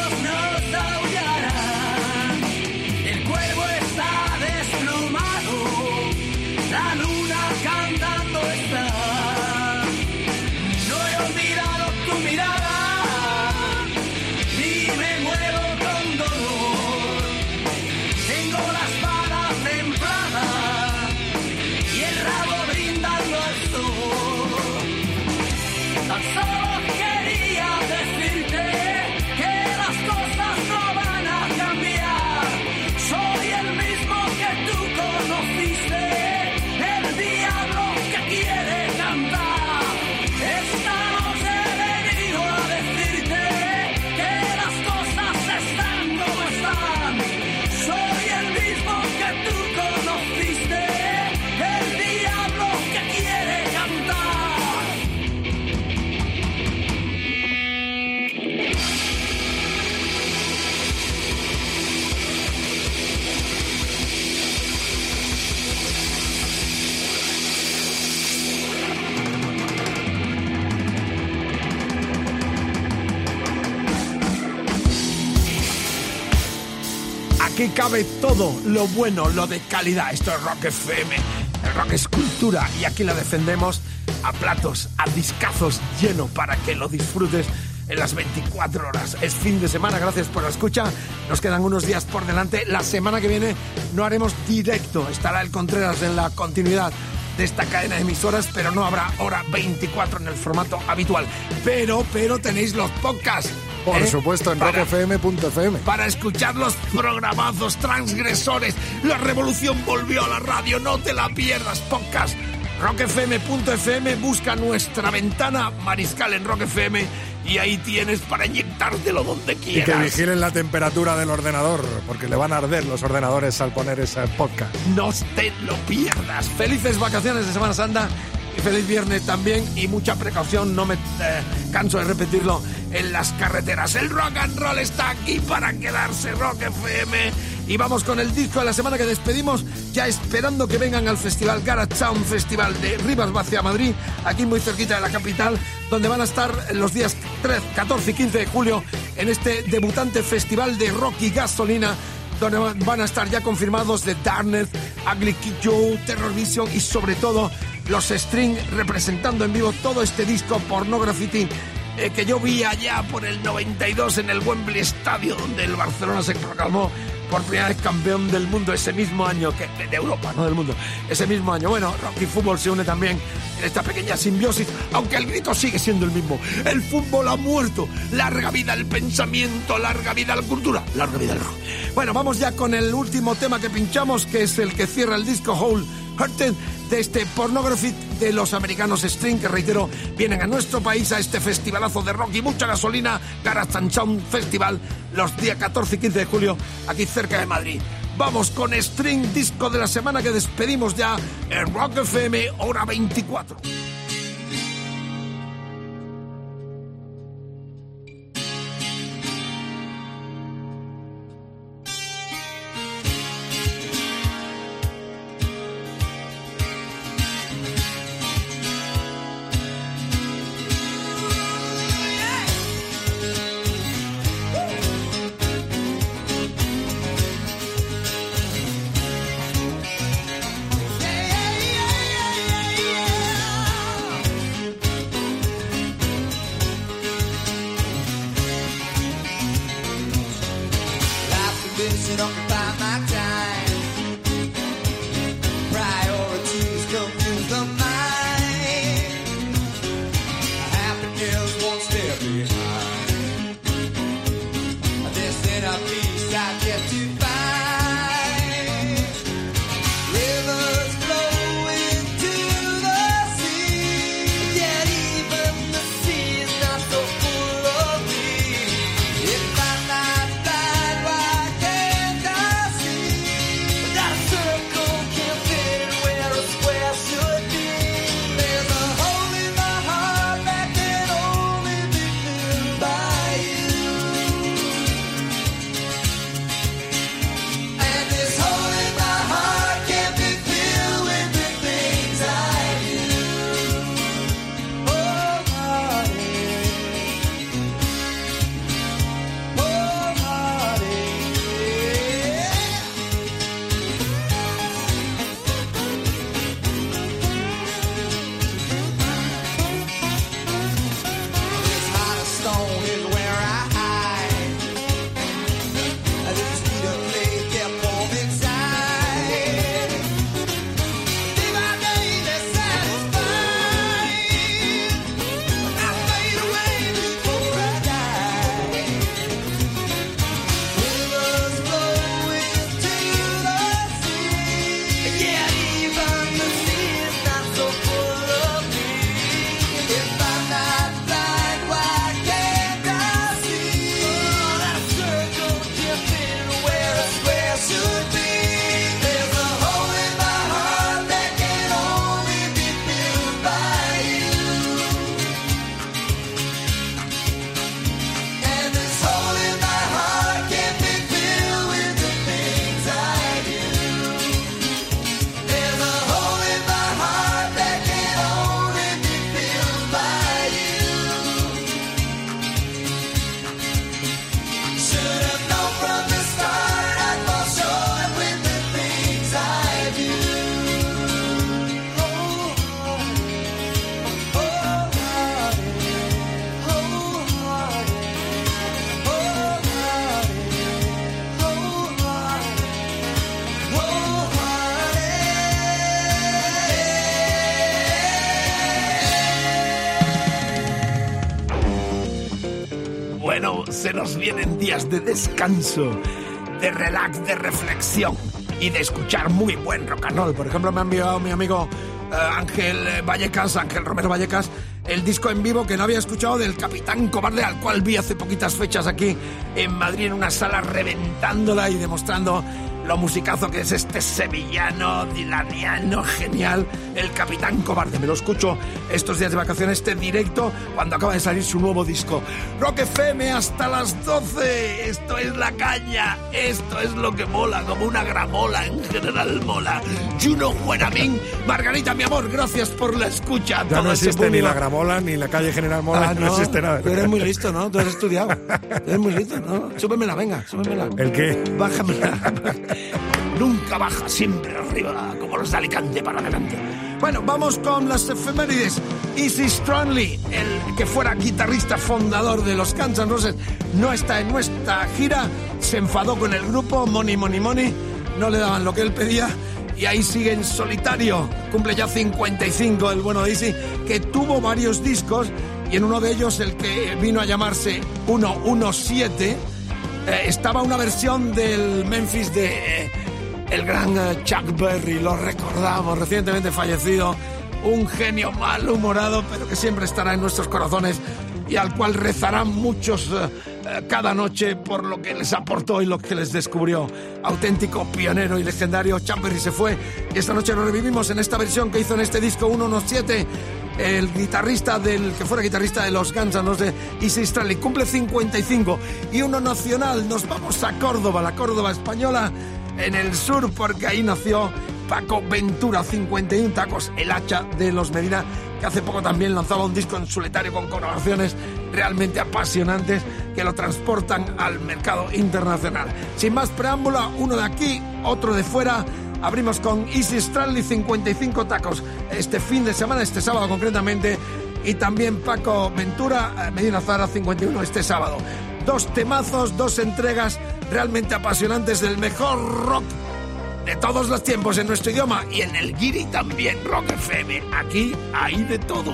Aquí cabe todo lo bueno, lo de calidad. Esto es Rock FM. El rock es cultura y aquí la defendemos a platos, a discazos lleno para que lo disfrutes en las 24 horas. Es fin de semana, gracias por la escucha. Nos quedan unos días por delante. La semana que viene no haremos directo. Estará el Contreras en la continuidad de esta cadena de emisoras, pero no habrá hora 24 en el formato habitual. Pero, pero tenéis los podcasts. Por ¿eh? supuesto, en rockfm.fm. para escuchar los programazos transgresores. La revolución volvió a la radio, no te la pierdas, podcast. rockfm.fm, busca nuestra ventana mariscal en Rock FM y ahí tienes para inyectártelo donde Y que quieras. vigilen la temperatura del ordenador, porque le van a arder los ordenadores al poner ese podcast. No te lo pierdas. Felices vacaciones de Semana Santa feliz viernes también y mucha precaución, no me eh, canso de repetirlo, en las carreteras. El rock and roll está aquí para quedarse, Rock FM. Y vamos con el disco de la semana que despedimos, ya esperando que vengan al festival Garage Festival de Rivas Vacia Madrid, aquí muy cerquita de la capital, donde van a estar los días 3, 14 y 15 de julio en este debutante festival de rock y gasolina donde van- van a estar ya confirmados The Darkness, Ugly Kid Joe, Terror Vision y sobre todo los String representando en vivo todo este disco Porno Graffiti eh, que yo vi allá por el 92 en el Wembley Estadio donde el Barcelona se proclamó por primera vez campeón del mundo ese mismo año, que de Europa, no del mundo, ese mismo año. Bueno, rock y fútbol se une también en esta pequeña simbiosis, aunque el grito sigue siendo el mismo. El fútbol ha muerto. Larga vida el pensamiento, larga vida la cultura, larga vida el rock. Bueno, vamos ya con el último tema que pinchamos, que es el que cierra el disco Hole Hearted de este Pornography de los americanos String, que reitero, vienen a nuestro país a este festivalazo de rock y mucha gasolina, Garage Festival, los días 14 y 15 de julio, aquí cerca de Madrid. Vamos con String, disco de la semana que despedimos ya en Rock FM, hora 24. De descanso, de relax, de reflexión y de escuchar muy buen rock and roll. Por ejemplo, me ha enviado mi amigo eh, Ángel eh, Vallecas, Ángel Romero Vallecas, el disco en vivo que no había escuchado del Capitán Cobarde, al cual vi hace poquitas fechas aquí en Madrid en una sala reventándola y demostrando lo musicazo que es este sevillano, dilaniano, genial, el Capitán Cobarde. Me lo escucho estos días de vacaciones, este directo, cuando acaba de salir su nuevo disco. Rock FM hasta las 12. Esto es la caña, esto es lo que mola, como una gramola en general mola. Juno Juanamín, Margarita, mi amor, gracias por la escucha. Ya no existe ni la Gramola ni la calle General Mola, Ah, no, existe nada. Tú eres muy listo, ¿no? Tú has estudiado. Eres muy listo, ¿no? Súbemela, venga, súbemela. ¿El qué? Bájamela. Nunca baja, siempre arriba, como los de Alicante para adelante. Bueno, vamos con las efemérides. Easy Stronley, el que fuera guitarrista fundador de los N' Roses, no está en nuestra gira. Se enfadó con el grupo, Money, Money, Money. No le daban lo que él pedía. Y ahí sigue en solitario. Cumple ya 55 el bueno de Easy, que tuvo varios discos. Y en uno de ellos, el que vino a llamarse 117, eh, estaba una versión del Memphis de eh, el gran eh, Chuck Berry, lo recordamos, recientemente fallecido, un genio malhumorado, pero que siempre estará en nuestros corazones y al cual rezarán muchos eh, eh, cada noche por lo que les aportó y lo que les descubrió. Auténtico pionero y legendario, Chuck Berry se fue esta noche lo revivimos en esta versión que hizo en este disco 117 el guitarrista del que fuera guitarrista de los Guns N' Roses, Easy Stradley, cumple 55 y uno nacional. Nos vamos a Córdoba, la Córdoba española, en el sur, porque ahí nació Paco Ventura, 51 tacos, el hacha de los Medina, que hace poco también lanzaba un disco en solitario con colaboraciones realmente apasionantes que lo transportan al mercado internacional. Sin más preámbulo, uno de aquí, otro de fuera. Abrimos con Easy Stradley 55 tacos este fin de semana, este sábado concretamente, y también Paco Ventura, eh, Medina Zara 51 este sábado. Dos temazos, dos entregas realmente apasionantes del mejor rock de todos los tiempos en nuestro idioma y en el Giri también Rock FM. Aquí hay de todo.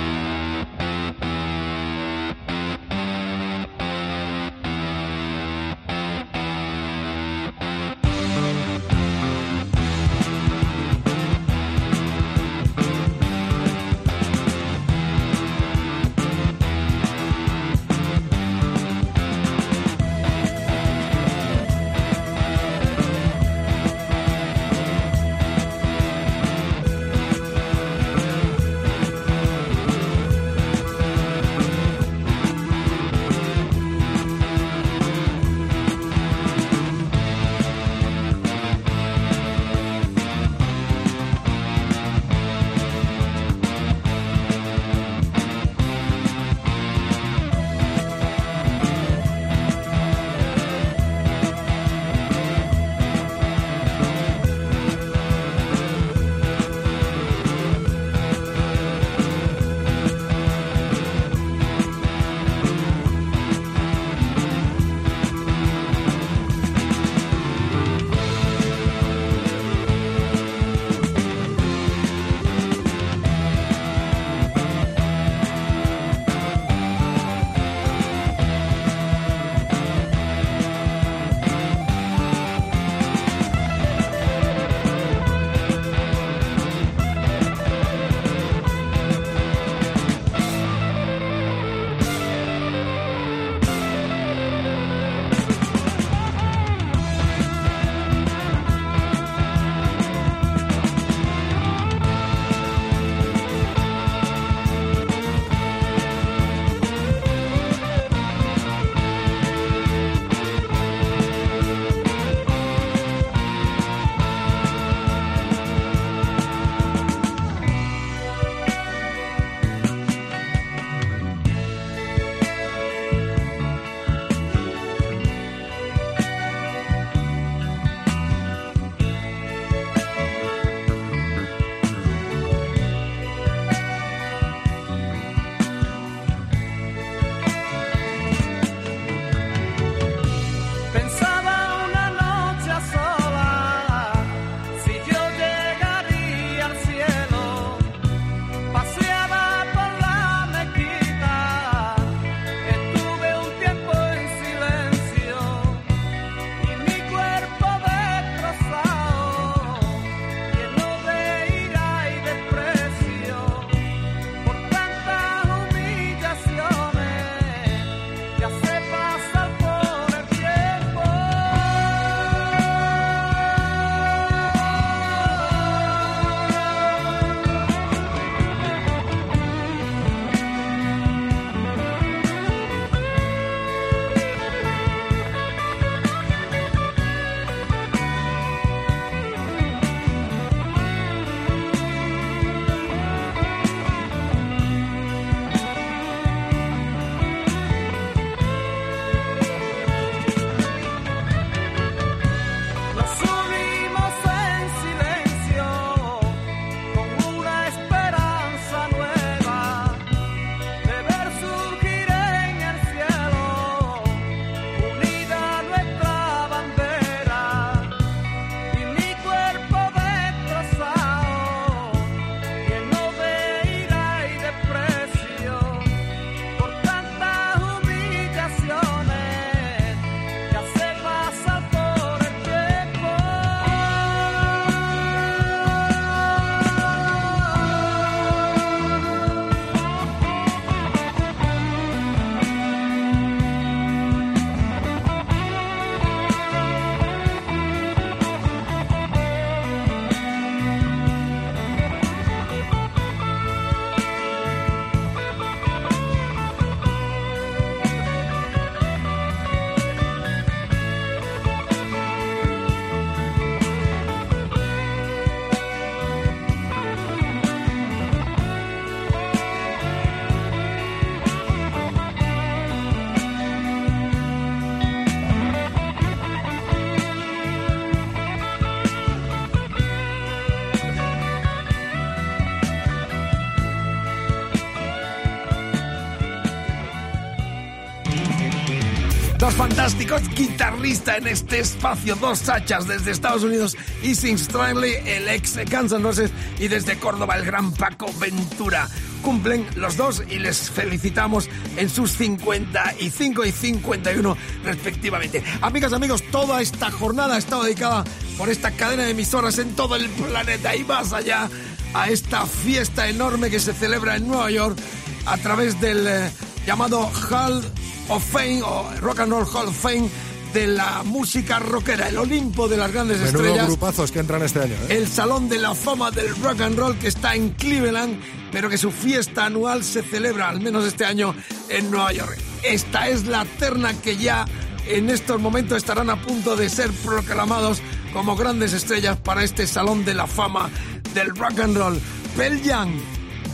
Guitarristas en este espacio, dos hachas desde Estados Unidos, Easy Stradley, el ex Guns N' y desde Córdoba el gran Paco Ventura. Cumplen los dos y les felicitamos en sus 55 y 51 respectivamente. Amigas, amigos, toda esta jornada ha estado dedicada por esta cadena de emisoras en todo el planeta y más allá a esta fiesta enorme que se celebra en Nueva York a través del eh, llamado Hall of Fame o Rock and Roll Hall of Fame de la música rockera, el Olimpo de las grandes Menudo estrellas. grupazos que entran este año. ¿eh? El Salón de la Fama del Rock and Roll que está en Cleveland, pero que su fiesta anual se celebra, al menos este año, en Nueva York. Esta es la terna que ya en estos momentos estarán a punto de ser proclamados como grandes estrellas para este Salón de la Fama del Rock and Roll. Pearl Young,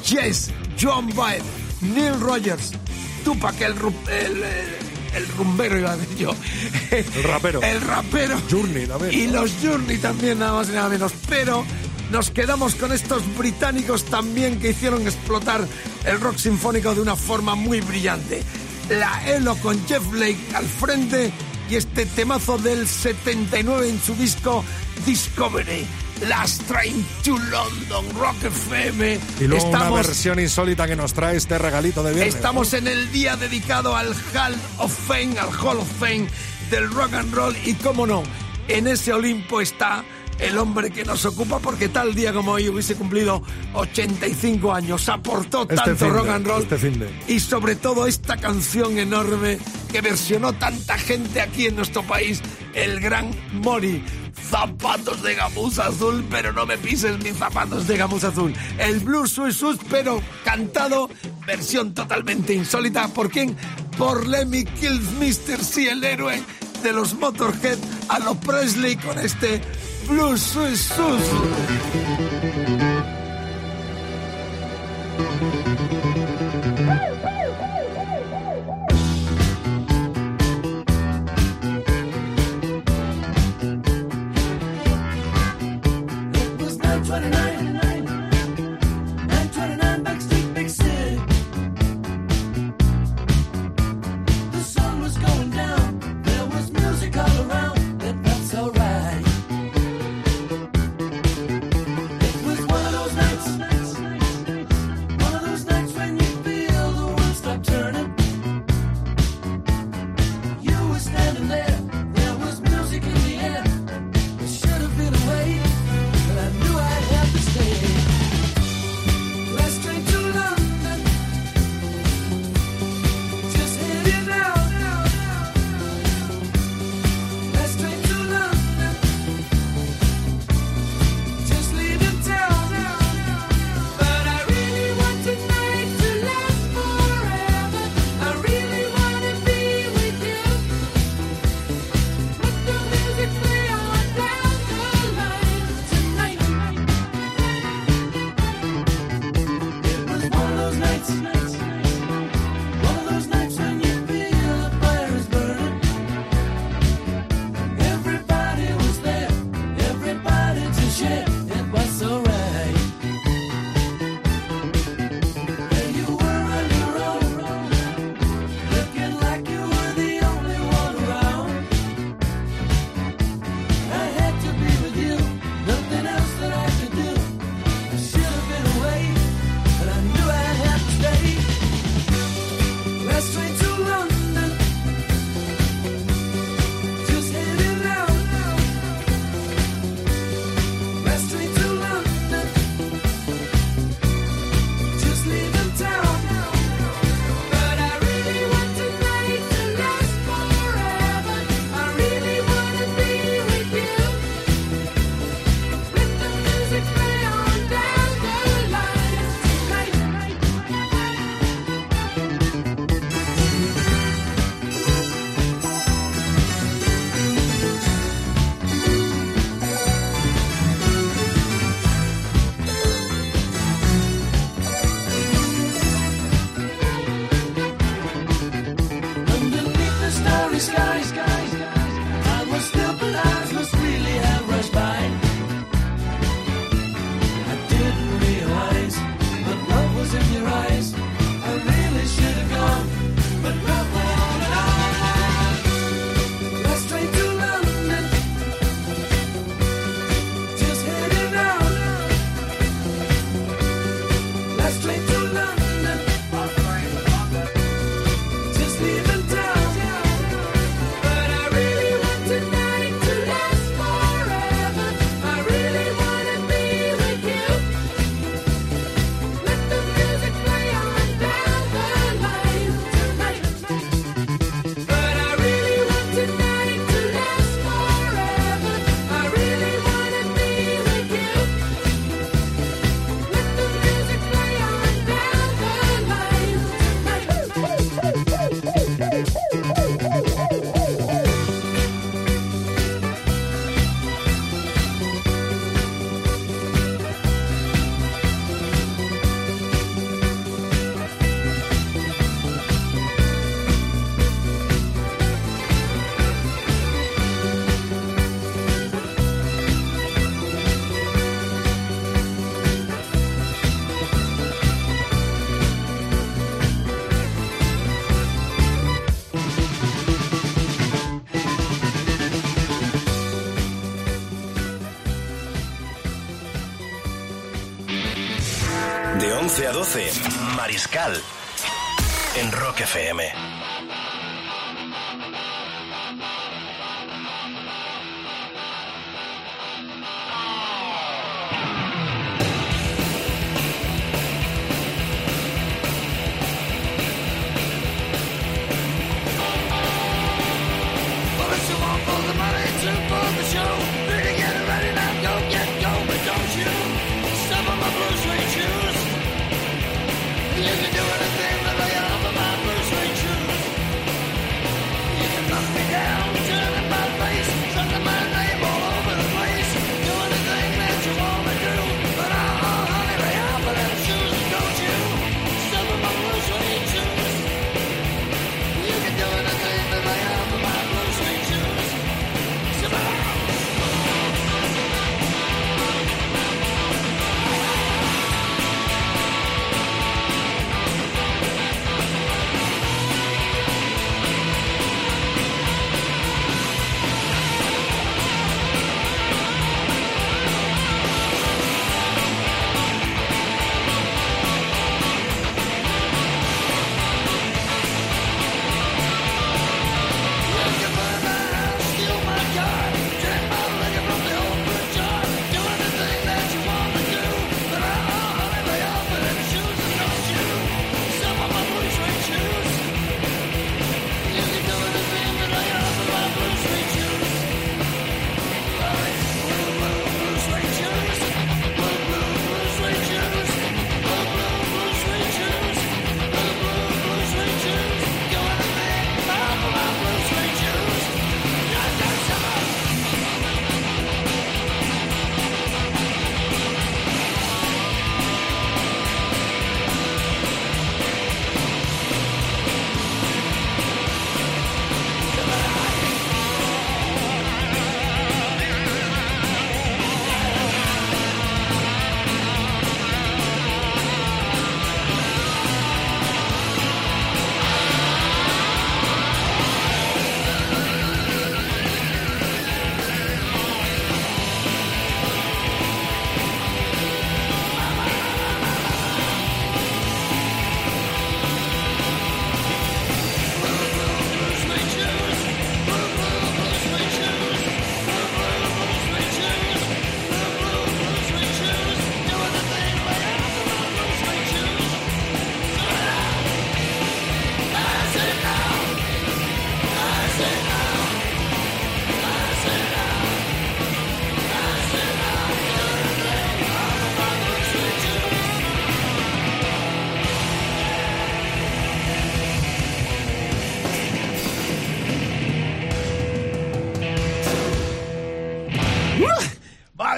Yes, John Baez, Neil Rogers, Tupac, el, el, el- el rumbero iba a decir yo. El rapero. El rapero. Journey también. Y los Journey también, nada más y nada menos. Pero nos quedamos con estos británicos también que hicieron explotar el rock sinfónico de una forma muy brillante. La Elo con Jeff Blake al frente y este temazo del 79 en su disco Discovery. Las Train to London, Rock FM. Y luego una Estamos versión insólita que nos trae este regalito de viernes. Estamos en el día dedicado al Hall of Fame, al Hall of Fame del rock and roll y cómo no, en ese Olimpo está el hombre que nos ocupa porque tal día como hoy hubiese cumplido 85 años, aportó Este tanto finde, rock and roll este y sobre todo esta canción enorme que versionó tanta gente aquí en nuestro país, el gran Mori. Zapatos de gamuza azul, pero no me pises mis zapatos de gamuza azul. El blues Swiss, pero cantado, versión totalmente insólita. ¿Por quién? Por Lemmy Kilmister, sí, el héroe de los Motorhead a los Presley con este 不要睡，睡。Mariscal. En Rock FM.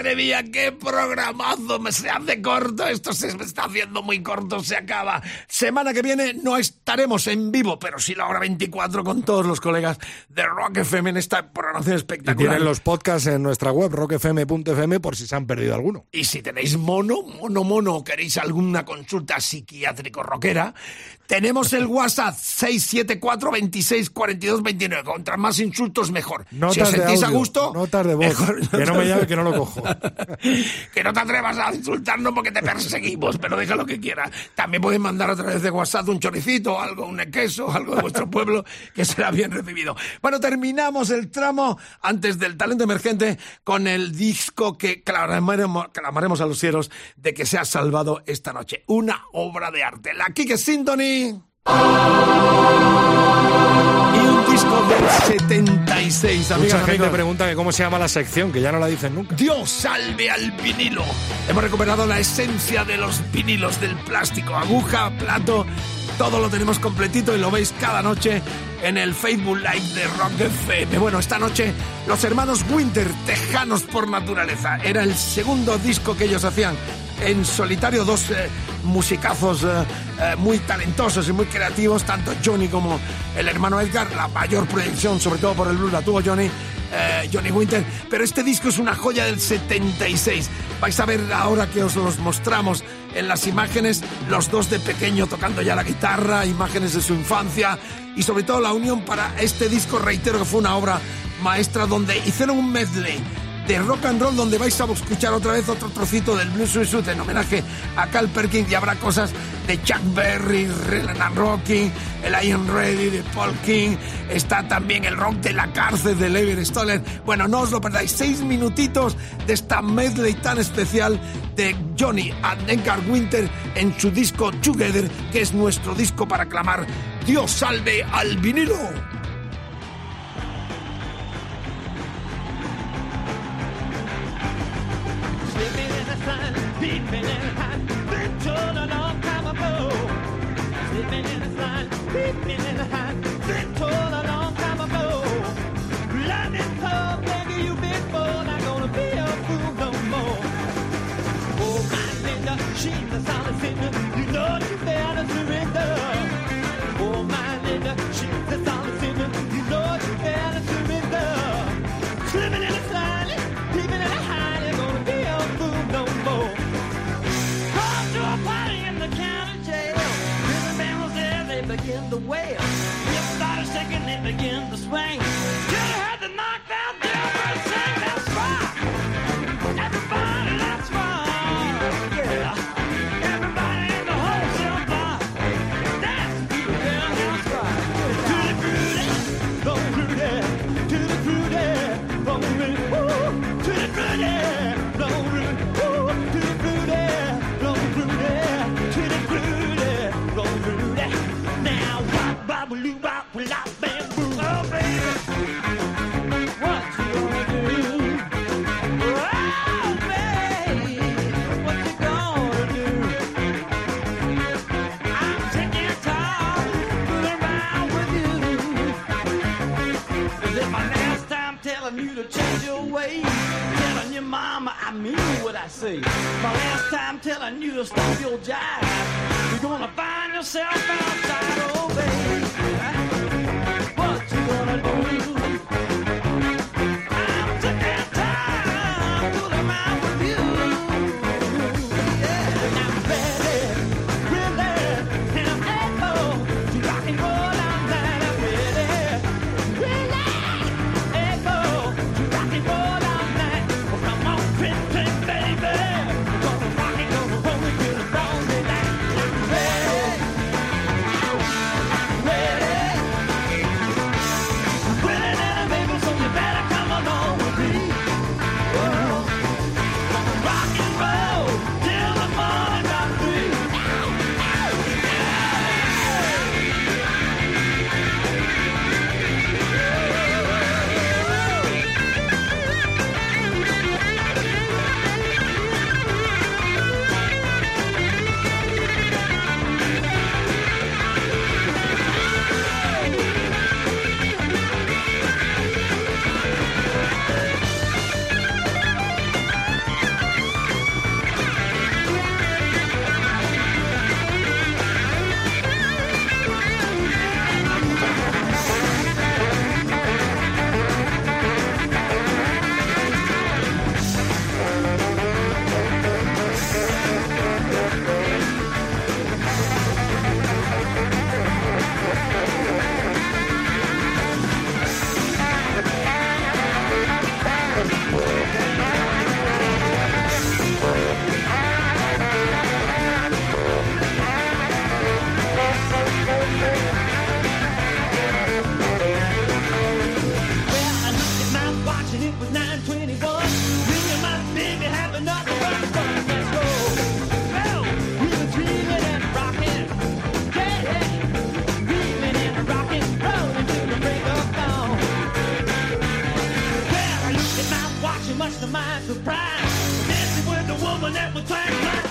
Madre mía, qué programazo. Me se hace corto. Esto se me está haciendo muy corto. Se acaba. Semana que viene no estaremos en vivo, pero sí la hora 24 con todos los colegas de Rock FM en esta programación Y espectacular. tienen los podcasts en nuestra web, rockfm.fm, por si se han perdido alguno. Y si tenéis mono, mono, mono, queréis alguna consulta psiquiátrico-rockera, tenemos el WhatsApp 674 26 42 29. Contra más insultos, mejor. Notas si os de sentís a audio, gusto, notas de voz. mejor. Que no me llame, que no lo cojo. (laughs) que no te atrevas a insultarnos porque te perseguimos, pero deja lo que quiera. También pueden mandar a través de WhatsApp un choricito, algo, un queso, algo de vuestro pueblo, que será bien recibido. Bueno, terminamos el tramo antes del talento emergente con el disco que clamaremos, clamaremos a los cielos de que se ha salvado esta noche. Una obra de arte. La Kike Y un disco del 76, amigas, Mucha gente amigos. pregunta que cómo se llama la sección, que ya no la dicen nunca. Dios salve al vinilo. Hemos recuperado la esencia de los vinilos del plástico, aguja, plato, todo lo tenemos completito y lo veis cada noche en el Facebook Live de Rock FM. Bueno, esta noche los hermanos Winter, tejanos por naturaleza, era el segundo disco que ellos hacían en solitario, dos eh, musicazos eh, eh, muy talentosos y muy creativos, tanto Johnny como el hermano Edgar, la mayor proyección, sobre todo por el blues, la tuvo Johnny, Johnny Winter, pero este disco es una joya del 76. Vais a ver ahora que os los mostramos en las imágenes, los dos de pequeño tocando ya la guitarra, imágenes de su infancia y sobre todo la unión para este disco, reitero que fue una obra maestra donde hicieron un medley de rock and roll donde vais a escuchar otra vez otro trocito del Blue Suicide en homenaje a Cal Perkins y habrá cosas de Chuck Berry, Relena Rocking, el Iron Ready de Paul King, está también el rock de la cárcel de Lever Stoller. Bueno, no os lo perdáis, seis minutitos de esta medley tan especial de Johnny and Edgar Winter en su disco Together, que es nuestro disco para clamar Dios salve al vinilo. People in hot, been told a long time ago. Sleeping in the sun, people in hot, been told. the wail. You started shaking, it began to swing. You had to knock mean what I say. My last time telling you to stop your jive. You're gonna find yourself outside, oh baby. clap, clap.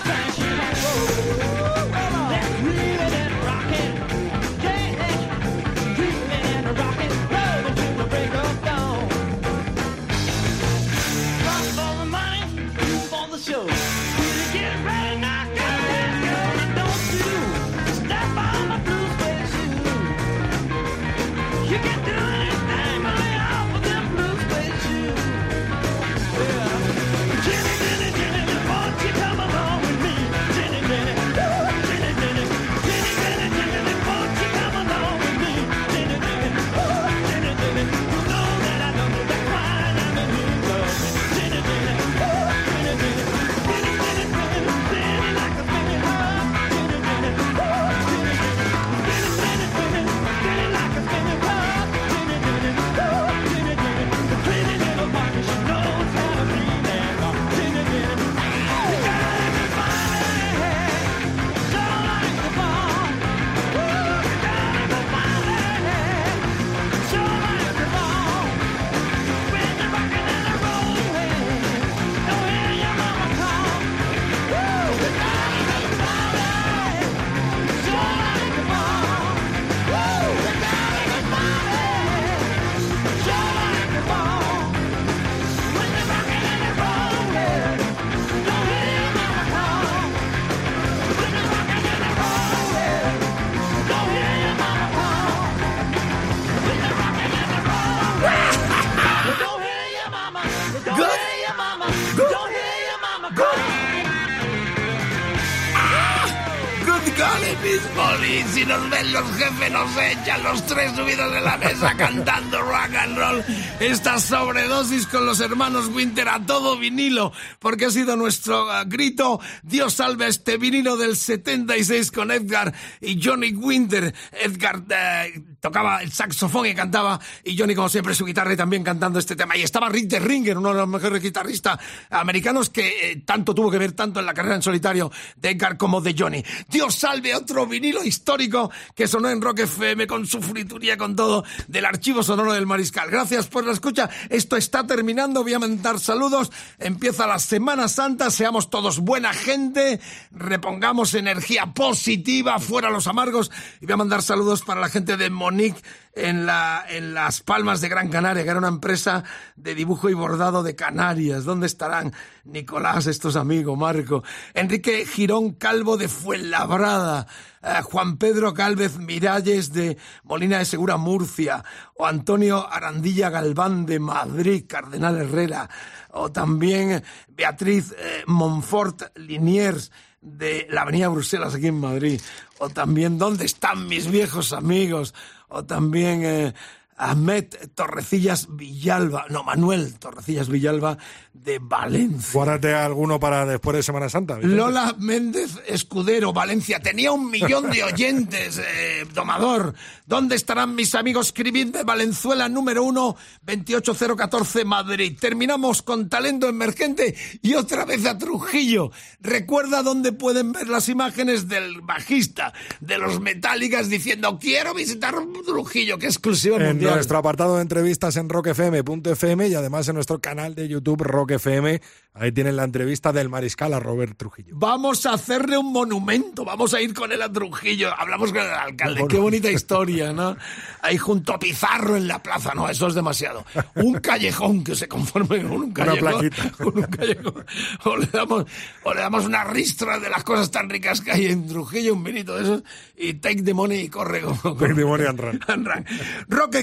Nos echan los tres subidos en la mesa cantando rock and roll. Esta sobredosis con los hermanos Winter a todo vinilo, porque ha sido nuestro ah, grito. Dios salve a este vinilo del 76 con Edgar y Johnny Winter. Edgar eh, tocaba el saxofón y cantaba, y Johnny, como siempre, su guitarra y también cantando este tema. Y estaba Rick de Ringer, uno de los mejores guitarristas americanos que eh, tanto tuvo que ver tanto en la carrera en solitario de Edgar como de Johnny. Dios salve otro vinilo histórico que sonó en Rock FM con su frituría, con todo, del archivo sonoro del Mariscal. Gracias por la escucha. Esto está terminando. Voy a mandar saludos. Empieza la Semana Santa. Seamos todos buena gente. Repongamos energía positiva. Fuera los amargos. Y voy a mandar saludos para la gente de Monique en, la, en Las Palmas de Gran Canaria, que era una empresa de dibujo y bordado de Canarias. ¿Dónde estarán Nicolás, estos amigos, Marco? Enrique Girón Calvo de Fuenlabrada. eh, Juan Pedro Gálvez Miralles de Molina de Segura, Murcia. O Antonio Arandilla Galván de Madrid, Cardenal Herrera. O también Beatriz eh, Monfort Liniers de la Avenida Bruselas aquí en Madrid. O también, ¿dónde están mis viejos amigos? O también eh, Ahmed Torrecillas Villalba, no, Manuel Torrecillas Villalba de Valencia. Guárdate alguno para después de Semana Santa. Vicente. Lola Méndez Escudero, Valencia. Tenía un millón de oyentes, eh, domador. ¿Dónde estarán mis amigos? Escribidme Valenzuela número uno, 28014 Madrid. Terminamos con talento emergente y otra vez a Trujillo. Recuerda dónde pueden ver las imágenes del bajista de los Metálicas diciendo quiero visitar Trujillo, que exclusivo En nuestro apartado de entrevistas en rockfm.fm y además en nuestro canal de YouTube Rock FM. Ahí tienen la entrevista del mariscal a Robert Trujillo. Vamos a hacerle un monumento, vamos a ir con él a Trujillo. Hablamos con el alcalde, qué bonita historia, ¿no? Ahí junto a Pizarro en la plaza, no, eso es demasiado. Un callejón que se conforme con un callejón. plaquita. (laughs) con un callejón. O le, damos, o le damos una ristra de las cosas tan ricas que hay en Trujillo, un vinito de esos, y take the money y corre como... Take the money and run. (laughs) and run. Rock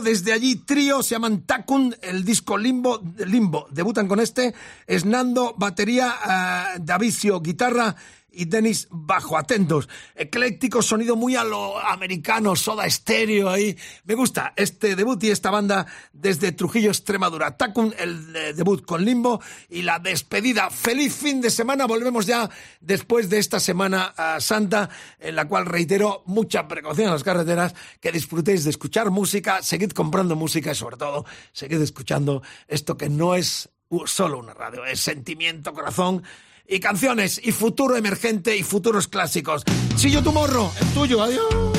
desde allí trío, se llaman Takun, el disco Limbo, Limbo. Debutan con este, Esnando, batería, eh, Davicio, guitarra y Denis bajo, atentos. Ecléctico, sonido muy a lo americano, soda estéreo ahí. Me gusta este debut y esta banda desde Trujillo, Extremadura. Takun, el eh, debut con Limbo y la despedida. Feliz fin de semana. Volvemos ya después de esta Semana ah, Santa, en la cual reitero mucha precaución en las carreteras, que disfrutéis de escuchar música, seguid comprando música y sobre todo, seguid escuchando esto que no es solo una radio, es sentimiento, corazón y canciones y futuro emergente y futuros clásicos. Si yo tu morro, el tuyo, adiós.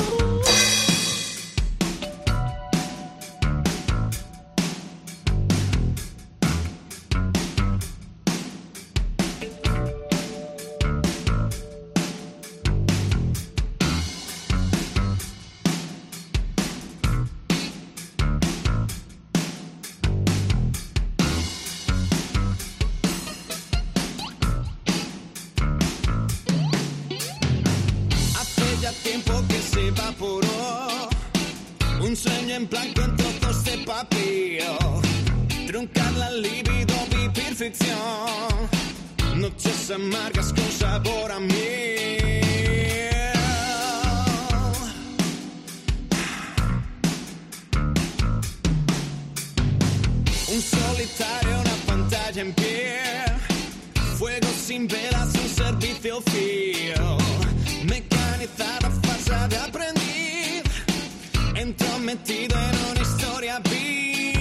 Blanco en trozos de papel. Truncar la libido, vivir ficción. Noches amargas con sabor a mí. Un solitario, una pantalla en pie. Fuego sin velas, un servicio fiel. Mecanizada, falsa de aprendiz. Entrometido en una historia vil.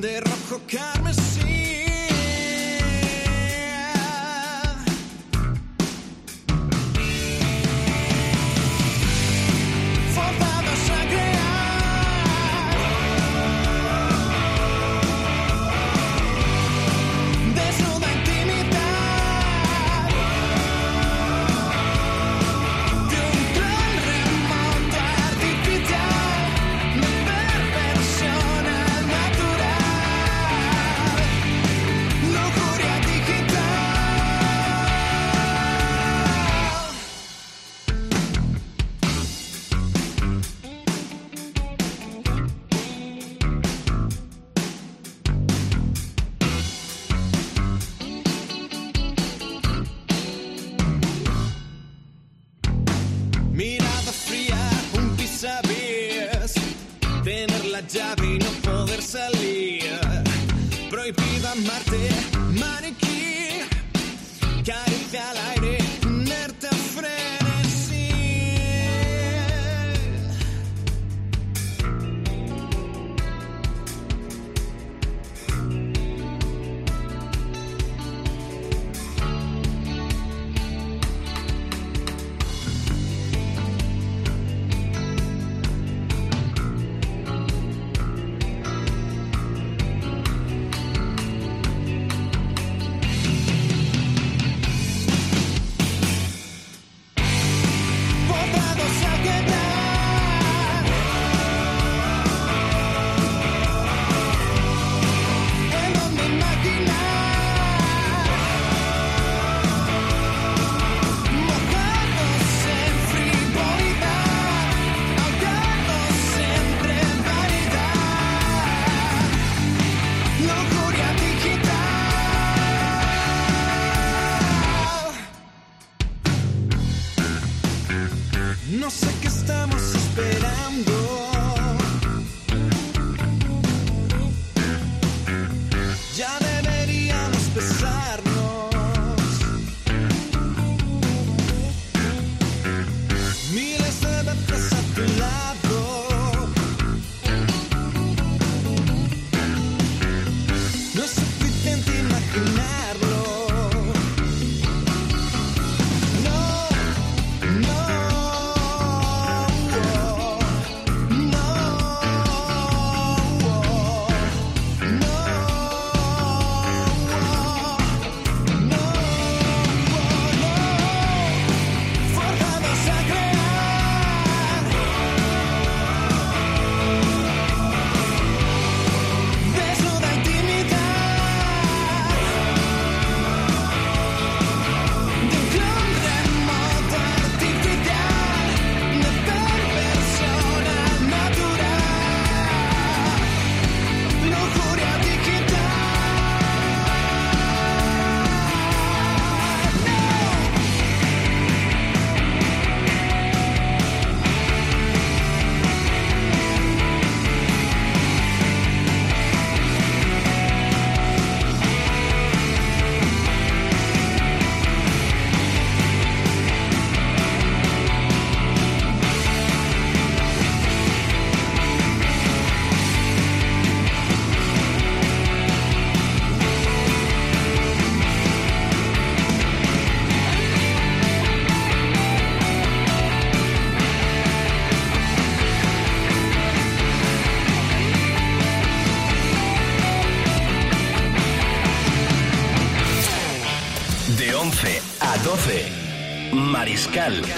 De rojo carmesí. 12.